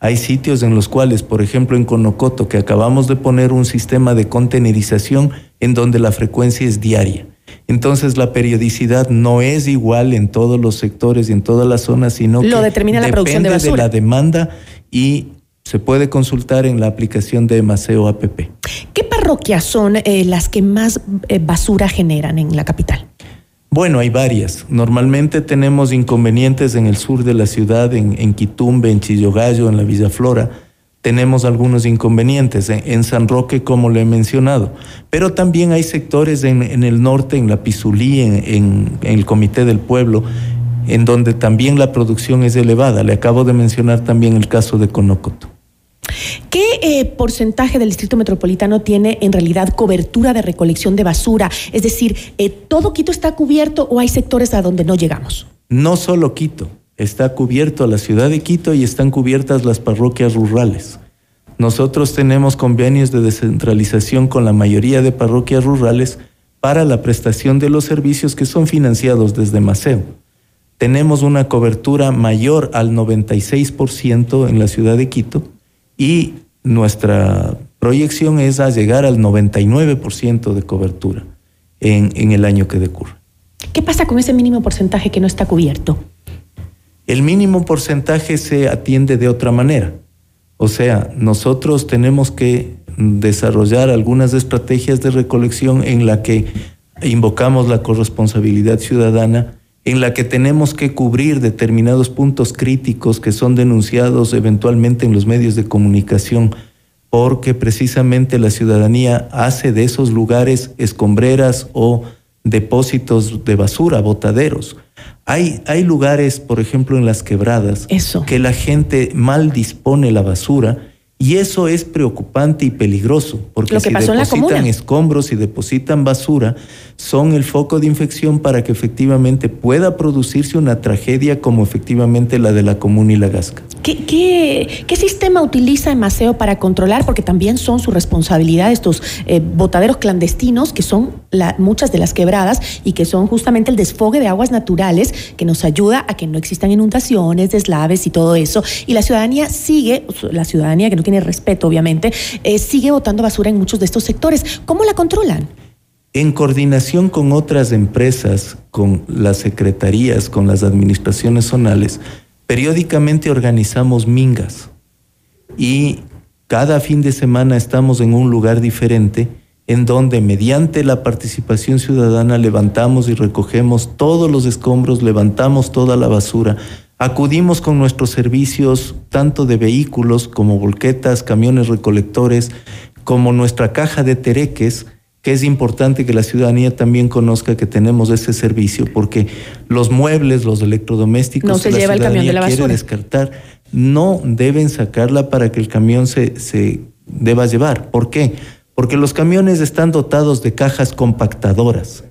S18: Hay sitios en los cuales, por ejemplo, en Conocoto, que acabamos de poner un sistema de contenerización en donde la frecuencia es diaria. Entonces la periodicidad no es igual en todos los sectores y en todas las zonas, sino
S1: Lo
S18: que
S1: determina la producción de basura.
S18: de la demanda y se puede consultar en la aplicación de Maceo App.
S1: ¿Qué parroquias son eh, las que más eh, basura generan en la capital?
S18: Bueno, hay varias. Normalmente tenemos inconvenientes en el sur de la ciudad, en, en Quitumbe, en Chillogallo, en la Villa Flora tenemos algunos inconvenientes en, San Roque, como lo he mencionado, pero también hay sectores en, el norte, en la Pizulí, en, el Comité del Pueblo, en donde también la producción es elevada. Le acabo de mencionar también el caso de Conocoto.
S1: ¿Qué eh, porcentaje del Distrito Metropolitano tiene en realidad cobertura de recolección de basura? Es decir, eh, ¿todo Quito está cubierto o hay sectores a donde no llegamos?
S18: No solo Quito está cubierto la ciudad de Quito y están cubiertas las parroquias rurales. Nosotros tenemos convenios de descentralización con la mayoría de parroquias rurales para la prestación de los servicios que son financiados desde Maceo. Tenemos una cobertura mayor al 96% en la ciudad de Quito y nuestra proyección es a llegar al 99% de cobertura en, en el año que decurre.
S1: ¿Qué pasa con ese mínimo porcentaje que no está cubierto?
S18: El mínimo porcentaje se atiende de otra manera. O sea, nosotros tenemos que desarrollar algunas estrategias de recolección en la que invocamos la corresponsabilidad ciudadana, en la que tenemos que cubrir determinados puntos críticos que son denunciados eventualmente en los medios de comunicación, porque precisamente la ciudadanía hace de esos lugares escombreras o depósitos de basura, botaderos. Hay, hay lugares, por ejemplo, en las quebradas, que la gente mal dispone la basura y eso es preocupante y peligroso, porque si depositan escombros y depositan basura, son el foco de infección para que efectivamente pueda producirse una tragedia como efectivamente la de la comuna y la gasca.
S1: ¿Qué, qué, sistema utiliza Maceo para controlar? Porque también son su responsabilidad estos eh, botaderos clandestinos, que son muchas de las quebradas y que son justamente el desfogue de aguas naturales que nos ayuda a que no existan inundaciones, deslaves y todo eso. Y la ciudadanía sigue, la ciudadanía que no tiene respeto, obviamente, eh, sigue botando basura en muchos de estos sectores. ¿Cómo la controlan?
S18: En coordinación con otras empresas, con las secretarías, con las administraciones zonales, periódicamente organizamos mingas y Cada fin de semana estamos en un lugar diferente en donde mediante la participación ciudadana levantamos y recogemos todos los escombros, levantamos toda la basura, acudimos con nuestros servicios tanto de vehículos como volquetas, camiones recolectores, como nuestra caja de tereques, que es importante que la ciudadanía también conozca que tenemos ese servicio, porque los muebles, los electrodomésticos
S1: no se
S18: la
S1: lleva el camión de la
S18: quiere descartar, no deben sacarla para que el camión se, se deba llevar. ¿Por qué? Porque los camiones están dotados de cajas compactadoras,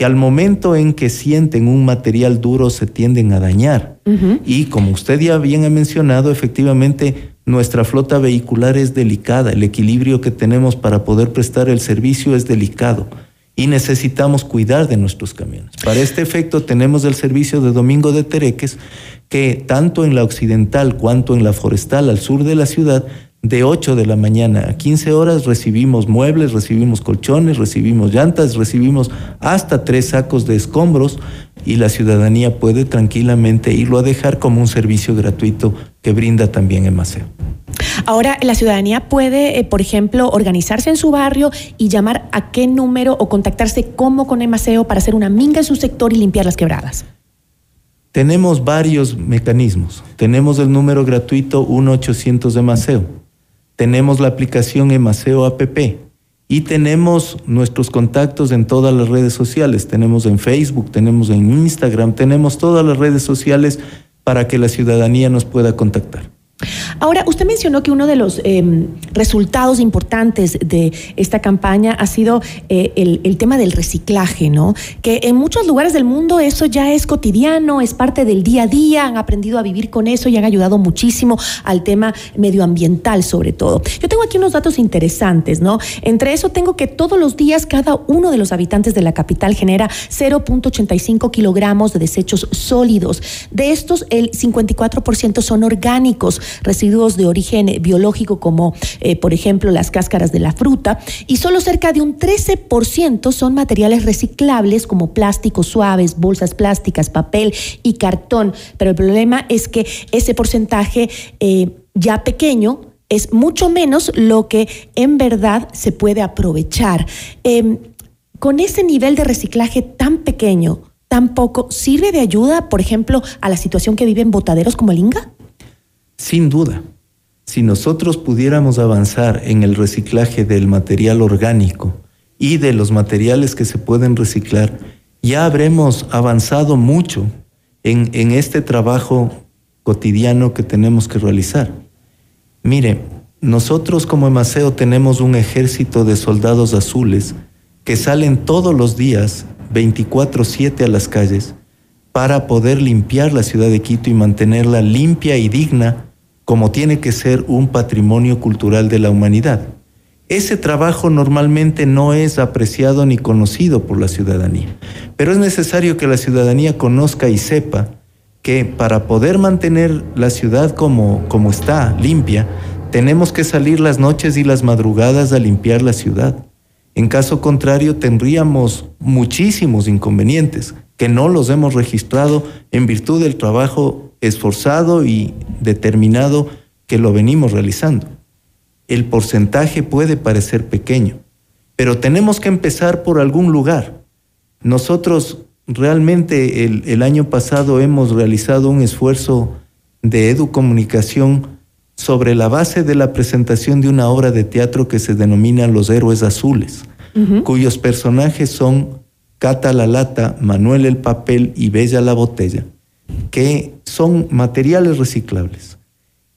S18: que al momento en que sienten un material duro se tienden a dañar. Y como usted ya bien ha mencionado, efectivamente nuestra flota vehicular es delicada, el equilibrio que tenemos para poder prestar el servicio es delicado y necesitamos cuidar de nuestros camiones. Para este efecto tenemos el servicio de Domingo de Tereques que tanto en la occidental cuanto en la forestal al sur de la ciudad de 8 de la mañana a 15 horas recibimos muebles, recibimos colchones, recibimos llantas, recibimos hasta tres sacos de escombros y la ciudadanía puede tranquilamente irlo a dejar como un servicio gratuito que brinda también Emaceo.
S1: Ahora, la ciudadanía puede, eh, por ejemplo, organizarse en su barrio y llamar a qué número o contactarse como con Emaceo para hacer una minga en su sector y limpiar las quebradas.
S18: Tenemos varios mecanismos. Tenemos el número gratuito 1-800 de Maceo. Tenemos la aplicación Emaceo App. Y tenemos nuestros contactos en todas las redes sociales. Tenemos en Facebook, tenemos en Instagram, tenemos todas las redes sociales para que la ciudadanía nos pueda contactar.
S1: Ahora, usted mencionó que uno de los eh, resultados importantes de esta campaña ha sido eh, el, tema del reciclaje, ¿no? Que en muchos lugares del mundo eso ya es cotidiano, es parte del día a día, han aprendido a vivir con eso y han ayudado muchísimo al tema medioambiental sobre todo. Yo tengo aquí unos datos interesantes, ¿no? Entre eso tengo que todos los días cada uno de los habitantes de la capital genera 0.85 kilogramos de desechos sólidos. De estos, el 54% son orgánicos residuos de origen biológico como eh, por ejemplo las cáscaras de la fruta y solo cerca de un 13% son materiales reciclables como plásticos suaves, bolsas plásticas, papel y cartón. Pero el problema es que ese porcentaje eh, ya pequeño es mucho menos lo que en verdad se puede aprovechar. Eh, con ese nivel de reciclaje tan pequeño, tan poco, ¿sirve de ayuda, por ejemplo, a la situación que viven botaderos como el Inga?
S18: Sin duda, si nosotros pudiéramos avanzar en el reciclaje del material orgánico y de los materiales que se pueden reciclar, ya habremos avanzado mucho en, en este trabajo cotidiano que tenemos que realizar. Mire, nosotros como Emaceo tenemos un ejército de soldados azules que salen todos los días 24/7 a las calles para poder limpiar la ciudad de Quito y mantenerla limpia y digna como tiene que ser un patrimonio cultural de la humanidad. Ese trabajo normalmente no es apreciado ni conocido por la ciudadanía, pero es necesario que la ciudadanía conozca y sepa que para poder mantener la ciudad como, como está, limpia, tenemos que salir las noches y las madrugadas a limpiar la ciudad. En caso contrario, tendríamos muchísimos inconvenientes que no los hemos registrado en virtud del trabajo esforzado y determinado que lo venimos realizando. El porcentaje puede parecer pequeño, pero tenemos que empezar por algún lugar. Nosotros realmente el, el año pasado hemos realizado un esfuerzo de educomunicación sobre la base de la presentación de una obra de teatro que se denomina Los Héroes Azules, uh -huh. cuyos personajes son Cata la Lata, Manuel el Papel y Bella la Botella que son materiales reciclables.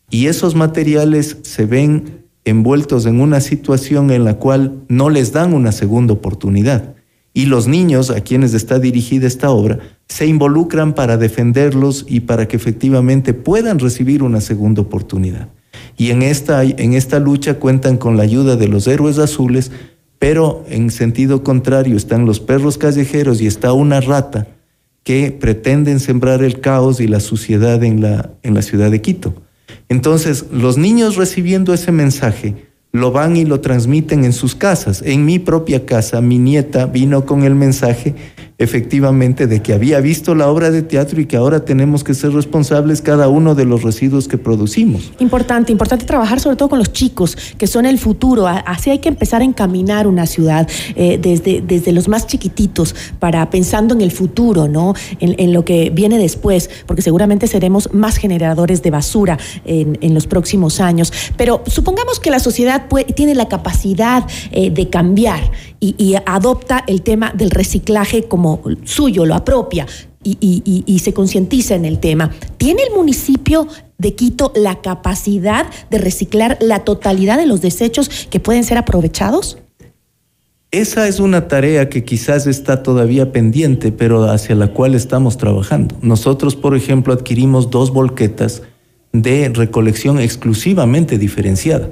S18: Y esos materiales se ven envueltos en una situación en la cual no les dan una segunda oportunidad. Y los niños a quienes está dirigida esta obra se involucran para defenderlos y para que efectivamente puedan recibir una segunda oportunidad. Y en esta, en esta lucha cuentan con la ayuda de los héroes azules, pero en sentido contrario están los perros callejeros y está una rata que pretenden sembrar el caos y la suciedad en la, en la ciudad de Quito. Entonces, los niños recibiendo ese mensaje lo van y lo transmiten en sus casas. En mi propia casa, mi nieta vino con el mensaje efectivamente de que había visto la obra de teatro y que ahora tenemos que ser responsables cada uno de los residuos que producimos.
S1: Importante, importante trabajar sobre todo con los chicos, que son el futuro. Así hay que empezar a encaminar una ciudad eh, desde, desde los más chiquititos, para pensando en el futuro, ¿no? En, lo que viene después, porque seguramente seremos más generadores de basura en, en los próximos años. Pero supongamos que la sociedad tiene la capacidad eh, de cambiar y adopta el tema del reciclaje como suyo, lo apropia. Y, y, se concientiza en el tema. ¿Tiene el municipio de Quito la capacidad de reciclar la totalidad de los desechos que pueden ser aprovechados?
S18: Esa es una tarea que quizás está todavía pendiente, pero hacia la cual estamos trabajando. Nosotros, por ejemplo, adquirimos dos volquetas de recolección exclusivamente diferenciada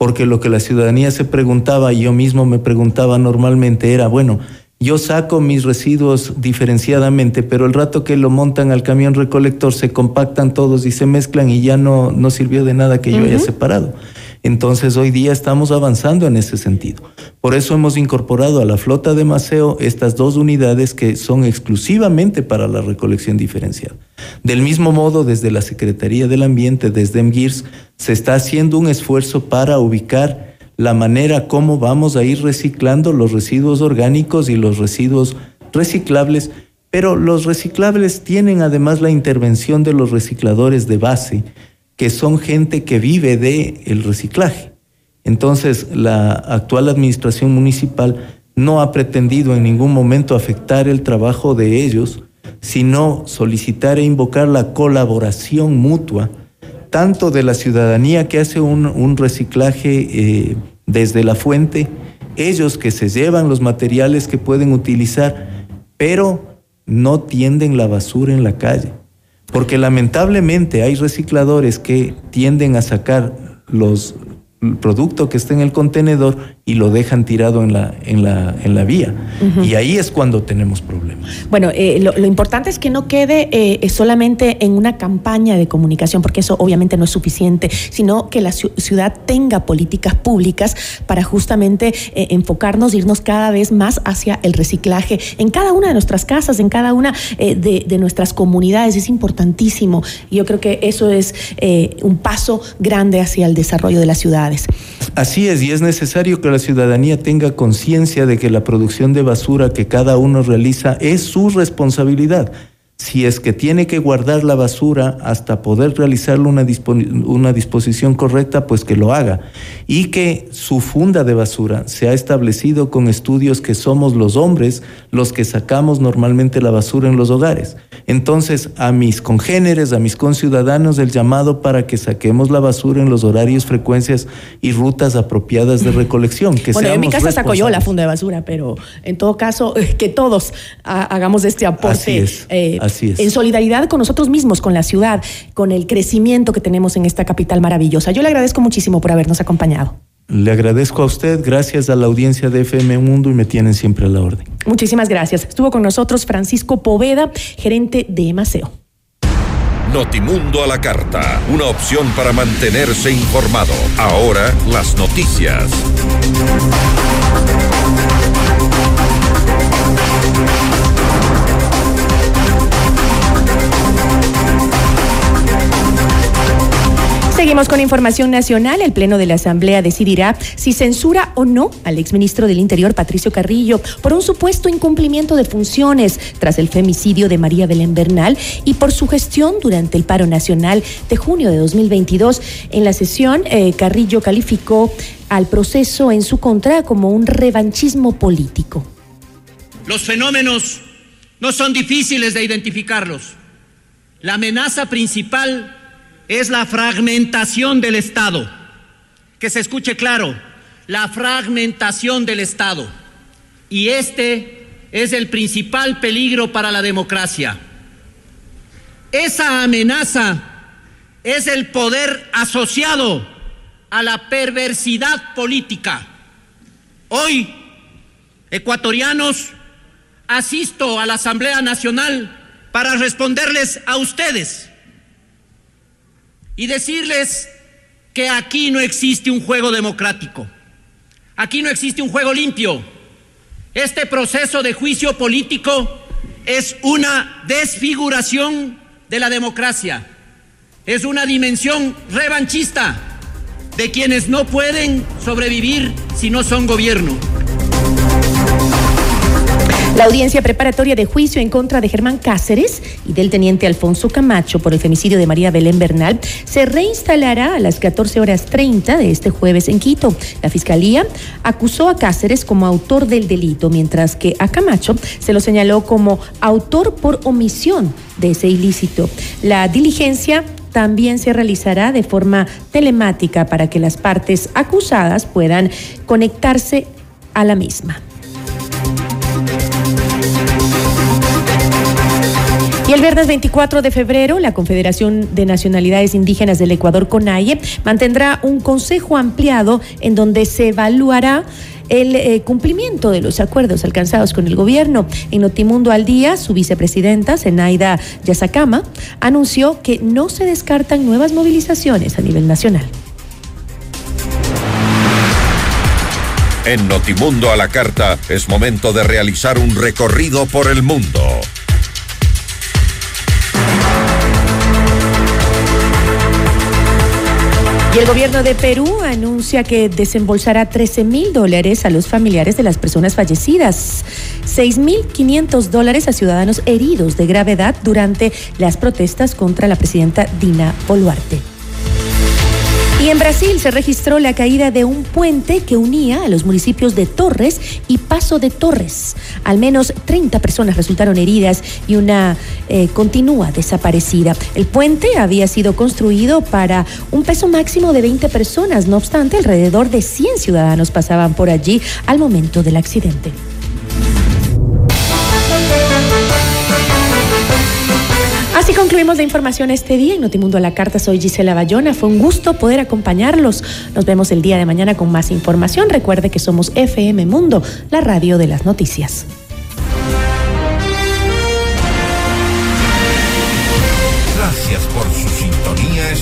S18: porque lo que la ciudadanía se preguntaba y yo mismo me preguntaba normalmente era, bueno, yo saco mis residuos diferenciadamente, pero el rato que lo montan al camión recolector se compactan todos y se mezclan y ya no, no sirvió de nada que yo haya separado. Entonces hoy día estamos avanzando en ese sentido. Por eso hemos incorporado a la flota de Maceo estas dos unidades que son exclusivamente para la recolección diferenciada. Del mismo modo, desde la Secretaría del Ambiente, desde MGIRS, se está haciendo un esfuerzo para ubicar la manera como vamos a ir reciclando los residuos orgánicos y los residuos reciclables, pero los reciclables tienen además la intervención de los recicladores de base, que son gente que vive de el reciclaje. Entonces, la actual administración municipal no ha pretendido en ningún momento afectar el trabajo de ellos, sino solicitar e invocar la colaboración mutua, tanto de la ciudadanía que hace un, un reciclaje eh, desde la fuente, ellos que se llevan los materiales que pueden utilizar, pero no tienden la basura en la calle. Porque lamentablemente hay recicladores que tienden a sacar los, producto que está en el contenedor y lo dejan tirado en la, en la, en la vía. Uh -huh. Y ahí es cuando tenemos problemas.
S1: Bueno, eh, lo, lo, importante es que no quede eh, solamente en una campaña de comunicación, porque eso obviamente no es suficiente, sino que la ciudad tenga políticas públicas para justamente eh, enfocarnos, irnos cada vez más hacia el reciclaje en cada una de nuestras casas, en cada una eh, de, de, nuestras comunidades. Es importantísimo. Y yo creo que eso es un paso grande hacia el desarrollo de las
S18: Así es, y es necesario que la ciudadanía tenga conciencia de que la producción de basura que cada uno realiza es su responsabilidad si es que tiene que guardar la basura hasta poder realizarle una, una, disposición correcta, pues que lo haga. Y que su funda de basura se ha establecido con estudios que somos los hombres los que sacamos normalmente la basura en los hogares. Entonces, a mis congéneres, a mis conciudadanos, el llamado para que saquemos la basura en los horarios, frecuencias y rutas apropiadas de recolección. Que
S1: bueno, en mi casa saco yo la funda de basura, pero en todo caso, (laughs) que todos hagamos este aporte.
S18: Así es. Eh, Así es.
S1: En solidaridad con nosotros mismos, con la ciudad, con el crecimiento que tenemos en esta capital maravillosa. Yo le agradezco muchísimo por habernos acompañado.
S18: Le agradezco a usted, gracias a la audiencia de FM Mundo y me tienen siempre a la orden.
S1: Muchísimas gracias. Estuvo con nosotros Francisco Poveda, gerente de Maceo.
S2: Notimundo a la carta, una opción para mantenerse informado. Ahora las noticias.
S1: Seguimos con información nacional. El Pleno de la Asamblea decidirá si censura o no al exministro del Interior, Patricio Carrillo, por un supuesto incumplimiento de funciones tras el femicidio de María Belén Bernal y por su gestión durante el paro nacional de junio de 2022. En la sesión, eh, Carrillo calificó al proceso en su contra como un revanchismo político.
S19: Los fenómenos no son difíciles de identificarlos. La amenaza principal es la fragmentación del Estado. Que se escuche claro, la fragmentación del Estado. Y este es el principal peligro para la democracia. Esa amenaza es el poder asociado a la perversidad política. Hoy, ecuatorianos, asisto a la Asamblea Nacional para responderles a ustedes y decirles que aquí no existe un juego democrático, aquí no existe un juego limpio, Este proceso de juicio político es una desfiguración de la democracia, es una dimensión revanchista de quienes no pueden sobrevivir si no son gobierno.
S1: La audiencia preparatoria de juicio en contra de Germán Cáceres y del teniente Alfonso Camacho por el femicidio de María Belén Bernal se reinstalará a las 14 horas 30 de este jueves en Quito. La fiscalía acusó a Cáceres como autor del delito, mientras que a Camacho se lo señaló como autor por omisión de ese ilícito. La diligencia también se realizará de forma telemática para que las partes acusadas puedan conectarse a la misma. Y el viernes 24 de febrero, la Confederación de Nacionalidades Indígenas del Ecuador, CONAIE, mantendrá un consejo ampliado en donde se evaluará el eh, cumplimiento de los acuerdos alcanzados con el gobierno. En Notimundo al Día, su vicepresidenta, Zenaida Yazacama, anunció que no se descartan nuevas movilizaciones a nivel nacional.
S2: En Notimundo a la Carta es momento de realizar un recorrido por el mundo.
S1: Y el gobierno de Perú anuncia que desembolsará 13 mil dólares a los familiares de las personas fallecidas, 6 mil 500 dólares a ciudadanos heridos de gravedad durante las protestas contra la presidenta Dina Boluarte. En Brasil se registró la caída de un puente que unía a los municipios de Torres y Paso de Torres. Al menos 30 personas resultaron heridas y una eh, continúa desaparecida. El puente había sido construido para un peso máximo de 20 personas. No obstante, alrededor de 100 ciudadanos pasaban por allí al momento del accidente. Así concluimos la información este día en Notimundo a la Carta. Soy Gisela Bayona. Fue un gusto poder acompañarlos. Nos vemos el día de mañana con más información. Recuerde que somos FM Mundo, la radio de las noticias.